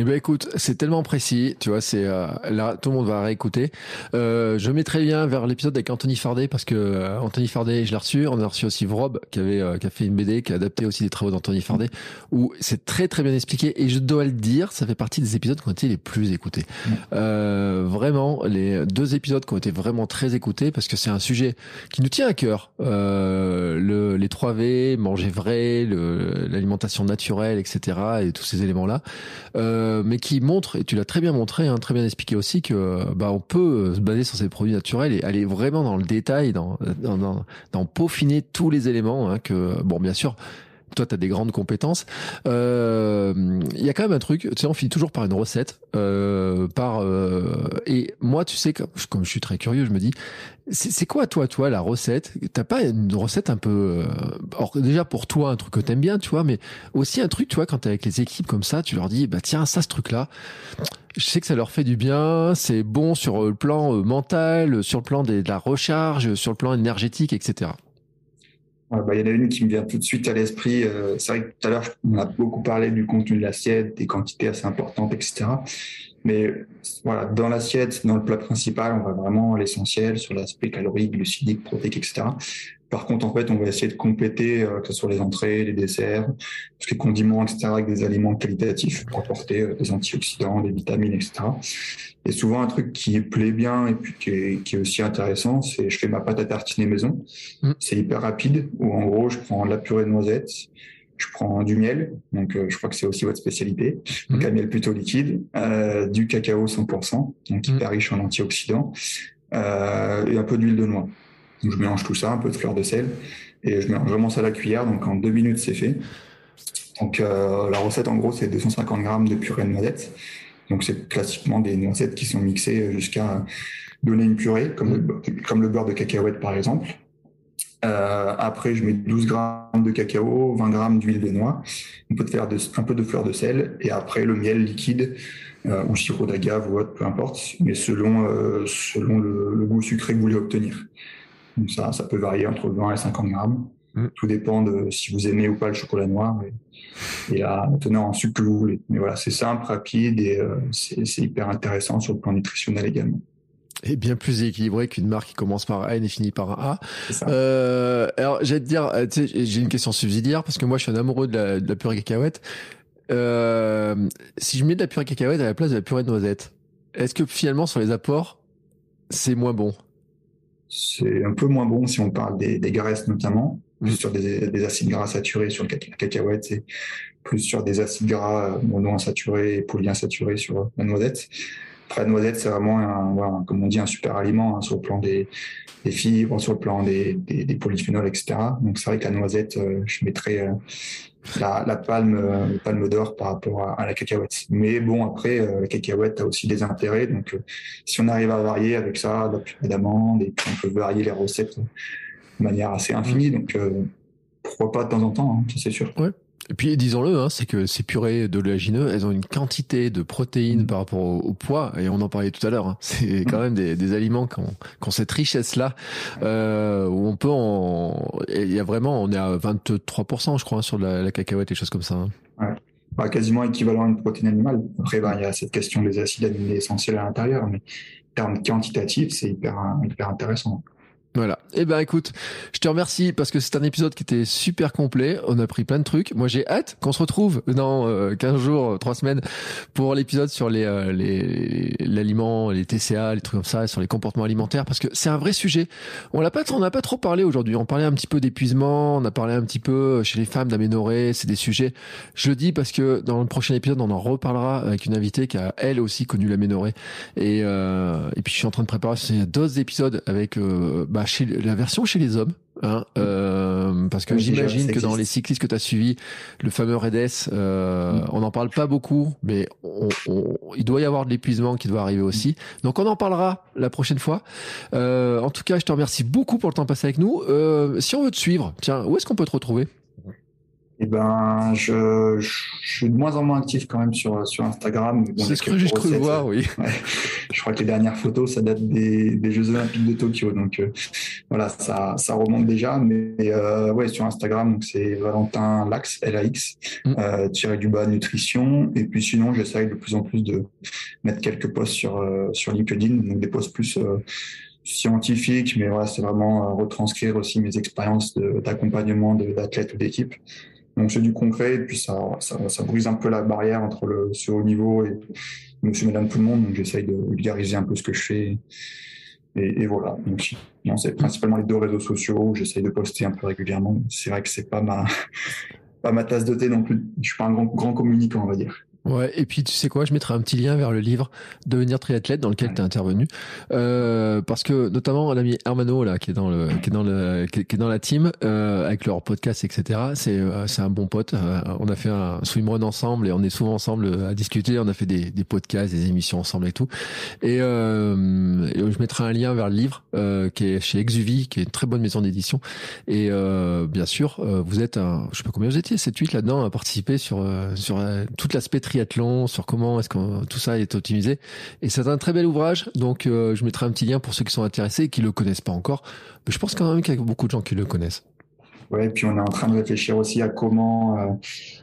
Eh ben écoute, c'est tellement précis, tu vois, c'est euh, là tout le monde va réécouter. Euh, je mettrai bien vers l'épisode avec Anthony Fardet parce que euh, Anthony Fardet, je l'ai reçu. On a reçu aussi Vrob qui avait euh, qui a fait une BD qui a adapté aussi des travaux d'Anthony Fardet où c'est très très bien expliqué et je dois le dire, ça fait partie des épisodes qui ont été les plus écoutés. Euh, vraiment, les deux épisodes qui ont été vraiment très écoutés parce que c'est un sujet qui nous tient à cœur. le les 3 V, manger vrai, l'alimentation naturelle, etc. et tous ces éléments là. Euh, euh, mais qui montre, et tu l'as très bien montré, hein, très bien expliqué aussi, que bah, on peut se baser sur ces produits naturels et aller vraiment dans le détail, dans, dans, dans, peaufiner tous les éléments. Hein, que bon, bien sûr, toi, tu as des grandes compétences. Euh, il y a quand même un truc, tu sais, on finit toujours par une recette. Euh, par euh, Et moi, tu sais, comme, comme, je suis très curieux, je me dis, c'est quoi, toi, toi, la recette? T'as pas une recette un peu... alors, déjà, pour toi, un truc que t'aimes bien, tu vois, mais aussi un truc, tu vois, quand t'es avec les équipes comme ça, tu leur dis, bah tiens, ça, ce truc-là, je sais que ça leur fait du bien, c'est bon sur le plan mental, sur le plan de la recharge, sur le plan énergétique, etc. Bah, il y en a une qui me vient tout de suite à l'esprit. Euh, c'est vrai que tout à l'heure, on a beaucoup parlé du contenu de l'assiette, des quantités assez importantes, etc. Mais voilà, dans l'assiette, dans le plat principal, on va vraiment à l'essentiel sur l'aspect calorique, glucidique, protéique, etc. Par contre, en fait, on va essayer de compléter, euh, que ce soit les entrées, les desserts, tous les condiments, etc., avec des aliments qualitatifs pour apporter euh, des antioxydants, des vitamines, etc. Et souvent, un truc qui plaît bien et puis qui est, qui est aussi intéressant, c'est je fais ma pâte à tartiner maison. Mmh. C'est hyper rapide, où en gros, je prends de la purée de noisettes, je prends du miel, donc euh, je crois que c'est aussi votre spécialité, donc mmh. un miel plutôt liquide, du cacao 100%, donc hyper mmh. riche en antioxydants, et un peu d'huile de noix. Donc je mélange tout ça, un peu de fleur de sel, et je mélange vraiment ça à la cuillère, donc en deux minutes c'est fait. Donc euh, la recette en gros c'est 250 grammes de purée de noisettes. Donc c'est classiquement des noisettes qui sont mixées jusqu'à donner une purée, comme le, comme le beurre de cacahuète par exemple. Euh, après, je mets 12 grammes de cacao, 20 grammes d'huile de noix, un peu de, faire de, un peu de fleur de sel, et après le miel liquide euh, ou sirop d'agave ou autre, peu importe, mais selon, euh, selon le, le, goût sucré que vous voulez obtenir. Ça, ça peut varier entre 20 et 50 grammes. Mmh. Tout dépend de si vous aimez ou pas le chocolat noir et, et la teneur en sucre que vous voulez. Mais voilà, c'est simple, rapide et euh, c'est hyper intéressant sur le plan nutritionnel également et bien plus équilibré qu'une marque qui commence par N et finit par A. Euh, alors, j'allais te dire, euh, j'ai une question subsidiaire parce que moi, je suis un amoureux de la, de la purée cacahuète. Euh, si je mets de la purée cacahuète à la place de la purée de noisette, est-ce que finalement, sur les apports, c'est moins bon? C'est un peu moins bon si on parle des, des graisses notamment, plus sur des, des, acides gras saturés sur le cacahuète, c'est plus sur des acides gras monoinsaturés et polyinsaturés sur la noisette. Après, la noisette, c'est vraiment, un, comme on dit, un super aliment hein, sur le plan des, des, fibres, sur le plan des, des, des polyphénols, etc. Donc, c'est vrai que la noisette, euh, je mettrais euh, la, la, palme, euh, palme d'or par rapport à, la cacahuète. Mais bon, après, la cacahuète a aussi des intérêts. Donc, si on arrive à varier avec ça, la purée d'amande, et puis on peut varier les recettes de manière assez infinie. Donc, pourquoi pas de temps en temps, hein, ça c'est sûr. Ouais. Et puis disons-le, hein, c'est que ces purées d'oléagineux, elles ont une quantité de protéines par rapport au, poids, et on en parlait tout à l'heure. Hein. c'est [laughs] quand même des, des aliments qui ont, qui ont cette richesse-là, euh, où on peut en... Il y a vraiment, on est à 23%, je crois, sur la, la cacahuète et choses comme ça. Hein. Ouais. Bah, quasiment équivalent à une protéine animale. Après, bah, il y a cette question des acides aminés essentiels à l'intérieur, mais en termes quantitatifs, c'est hyper, hyper intéressant. Voilà. Eh ben écoute, je te remercie parce que c'est un épisode qui était super complet. On a pris plein de trucs. Moi j'ai hâte qu'on se retrouve dans euh, 15 jours, 3 semaines pour l'épisode sur les euh, l'aliment, les TCA, les trucs comme ça, sur les comportements alimentaires parce que c'est un vrai sujet. On l'a pas on n'a pas trop parlé aujourd'hui. On parlait un petit peu d'épuisement, on a parlé un petit peu euh, chez les femmes d'aménorrhée, c'est des sujets. Je le dis parce que dans le prochain épisode, on en reparlera avec une invitée qui a elle aussi connu l'aménorrhée et euh, et puis je suis en train de préparer d'autres épisodes avec bah, chez la version chez les hommes. Hein, euh, parce que j'imagine que dans les cyclistes que tu as suivis, le fameux REDES, euh, mm. on n'en parle pas beaucoup, mais il doit y avoir de l'épuisement qui doit arriver aussi. Donc on en parlera la prochaine fois. Euh, en tout cas, je te remercie beaucoup pour le temps passé avec nous. si on veut te suivre, tiens, où est-ce qu'on peut te retrouver? Eh ben, je, je, suis de moins en moins actif quand même sur, sur Instagram. c'est ce que j'ai cru voir, oui. [laughs] Je crois que les dernières photos, ça date des, des Jeux Olympiques de Tokyo. Donc, euh, voilà, ça, ça remonte déjà. Mais euh, ouais, sur Instagram, c'est Valentin Lax, L-A-X, mm. euh, tiré du bas nutrition. Et puis sinon, j'essaye de plus en plus de mettre quelques posts sur, euh, sur LinkedIn, donc des posts plus euh, scientifiques, mais voilà, c'est vraiment retranscrire aussi mes expériences d'accompagnement d'athlètes ou d'équipes. Donc c'est du concret et puis ça, ça, brise un peu la barrière entre le, ce haut niveau et monsieur, madame, tout le monde. Donc j'essaye de vulgariser un peu ce que je fais. Et, voilà. Donc c'est principalement les deux réseaux sociaux. J'essaye de poster un peu régulièrement. C'est vrai que c'est pas ma, [laughs] pas ma tasse de thé non plus. Je suis pas un grand, grand communicant, on va dire. Ouais, et puis tu sais quoi, je mettrai un petit lien vers le livre Devenir triathlète dans lequel tu es intervenu, euh, parce que notamment l'ami Hermano là, qui est dans le, qui est dans le, qui est dans la team euh, avec leur podcast, etc. C'est, euh, c'est un bon pote. Euh, on a fait un swimrun ensemble et on est souvent ensemble à discuter. On a fait des, des podcasts, des émissions ensemble et tout. Et, euh, et je mettrai un lien vers le livre qui est chez Exuvie, qui est une très bonne maison d'édition. Et bien sûr, vous êtes, un, je sais pas combien vous étiez, 7-8 là-dedans à participer sur sur toute l'aspect triathlon sur comment est-ce que tout ça est optimisé. Et c'est un très bel ouvrage, donc euh, je mettrai un petit lien pour ceux qui sont intéressés et qui le connaissent pas encore. Mais je pense quand même qu'il y a beaucoup de gens qui le connaissent. Ouais, puis on est en train de réfléchir aussi à comment euh,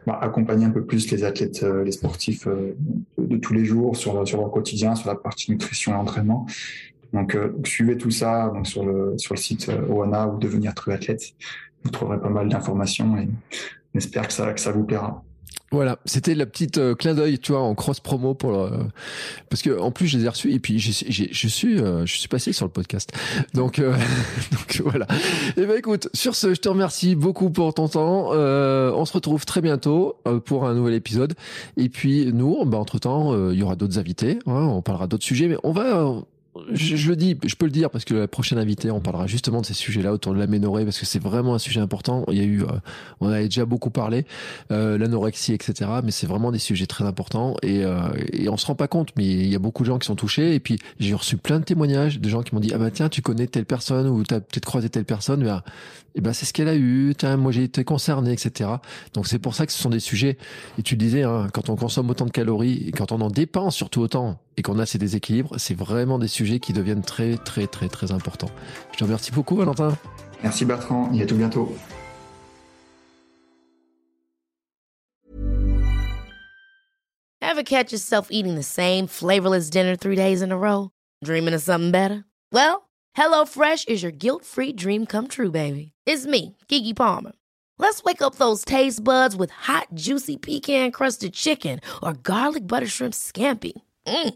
bah, accompagner un peu plus les athlètes, euh, les sportifs de, tous les jours sur, leur quotidien, sur la partie nutrition et entraînement. Donc, suivez tout ça sur, le, site OANA ou devenir true athlète. Vous trouverez pas mal d'informations et on espère que ça, que ça vous plaira. Voilà, c'était la petite euh, clin d'œil, tu vois, en cross promo pour le... parce que en plus je les ai reçus et puis je suis euh, je suis passé sur le podcast. Donc euh, [laughs] donc voilà. Et eh ben écoute, sur ce, je te remercie beaucoup pour ton temps. on se retrouve très bientôt pour un nouvel épisode. Et puis nous, bah, entre temps, il y aura d'autres invités. Hein, on parlera d'autres sujets, mais on va je, le dis, je peux le dire parce que la prochaine invitée, on parlera justement de ces sujets-là autour de l'aménorrhée parce que c'est vraiment un sujet important. Il y a eu, euh, on avait déjà beaucoup parlé, euh, l'anorexie, etc. Mais c'est vraiment des sujets très importants et, euh, et on se rend pas compte, mais il y a beaucoup de gens qui sont touchés. Et puis j'ai reçu plein de témoignages de gens qui m'ont dit ah bah tiens tu connais telle personne ou t'as peut-être croisé telle personne. et eh ben c'est ce qu'elle a eu. Tiens moi j'ai été concerné, etc. Donc c'est pour ça que ce sont des sujets. Et tu disais hein, quand on consomme autant de calories et quand on en dépense surtout autant et qu'on a ces déséquilibres, c'est vraiment des sujets qui deviennent très très très très importants. Je te remercie beaucoup Valentin. Merci Bertrand, et à tout bientôt. Ever catch yourself eating the same flavorless dinner three days in a row? Dreaming of something better? Well, HelloFresh is your guilt-free dream come true, baby. It's me, Kiki Palmer. Let's wake up those taste buds with hot, juicy pecan-crusted chicken or garlic butter shrimp scampi. Mm.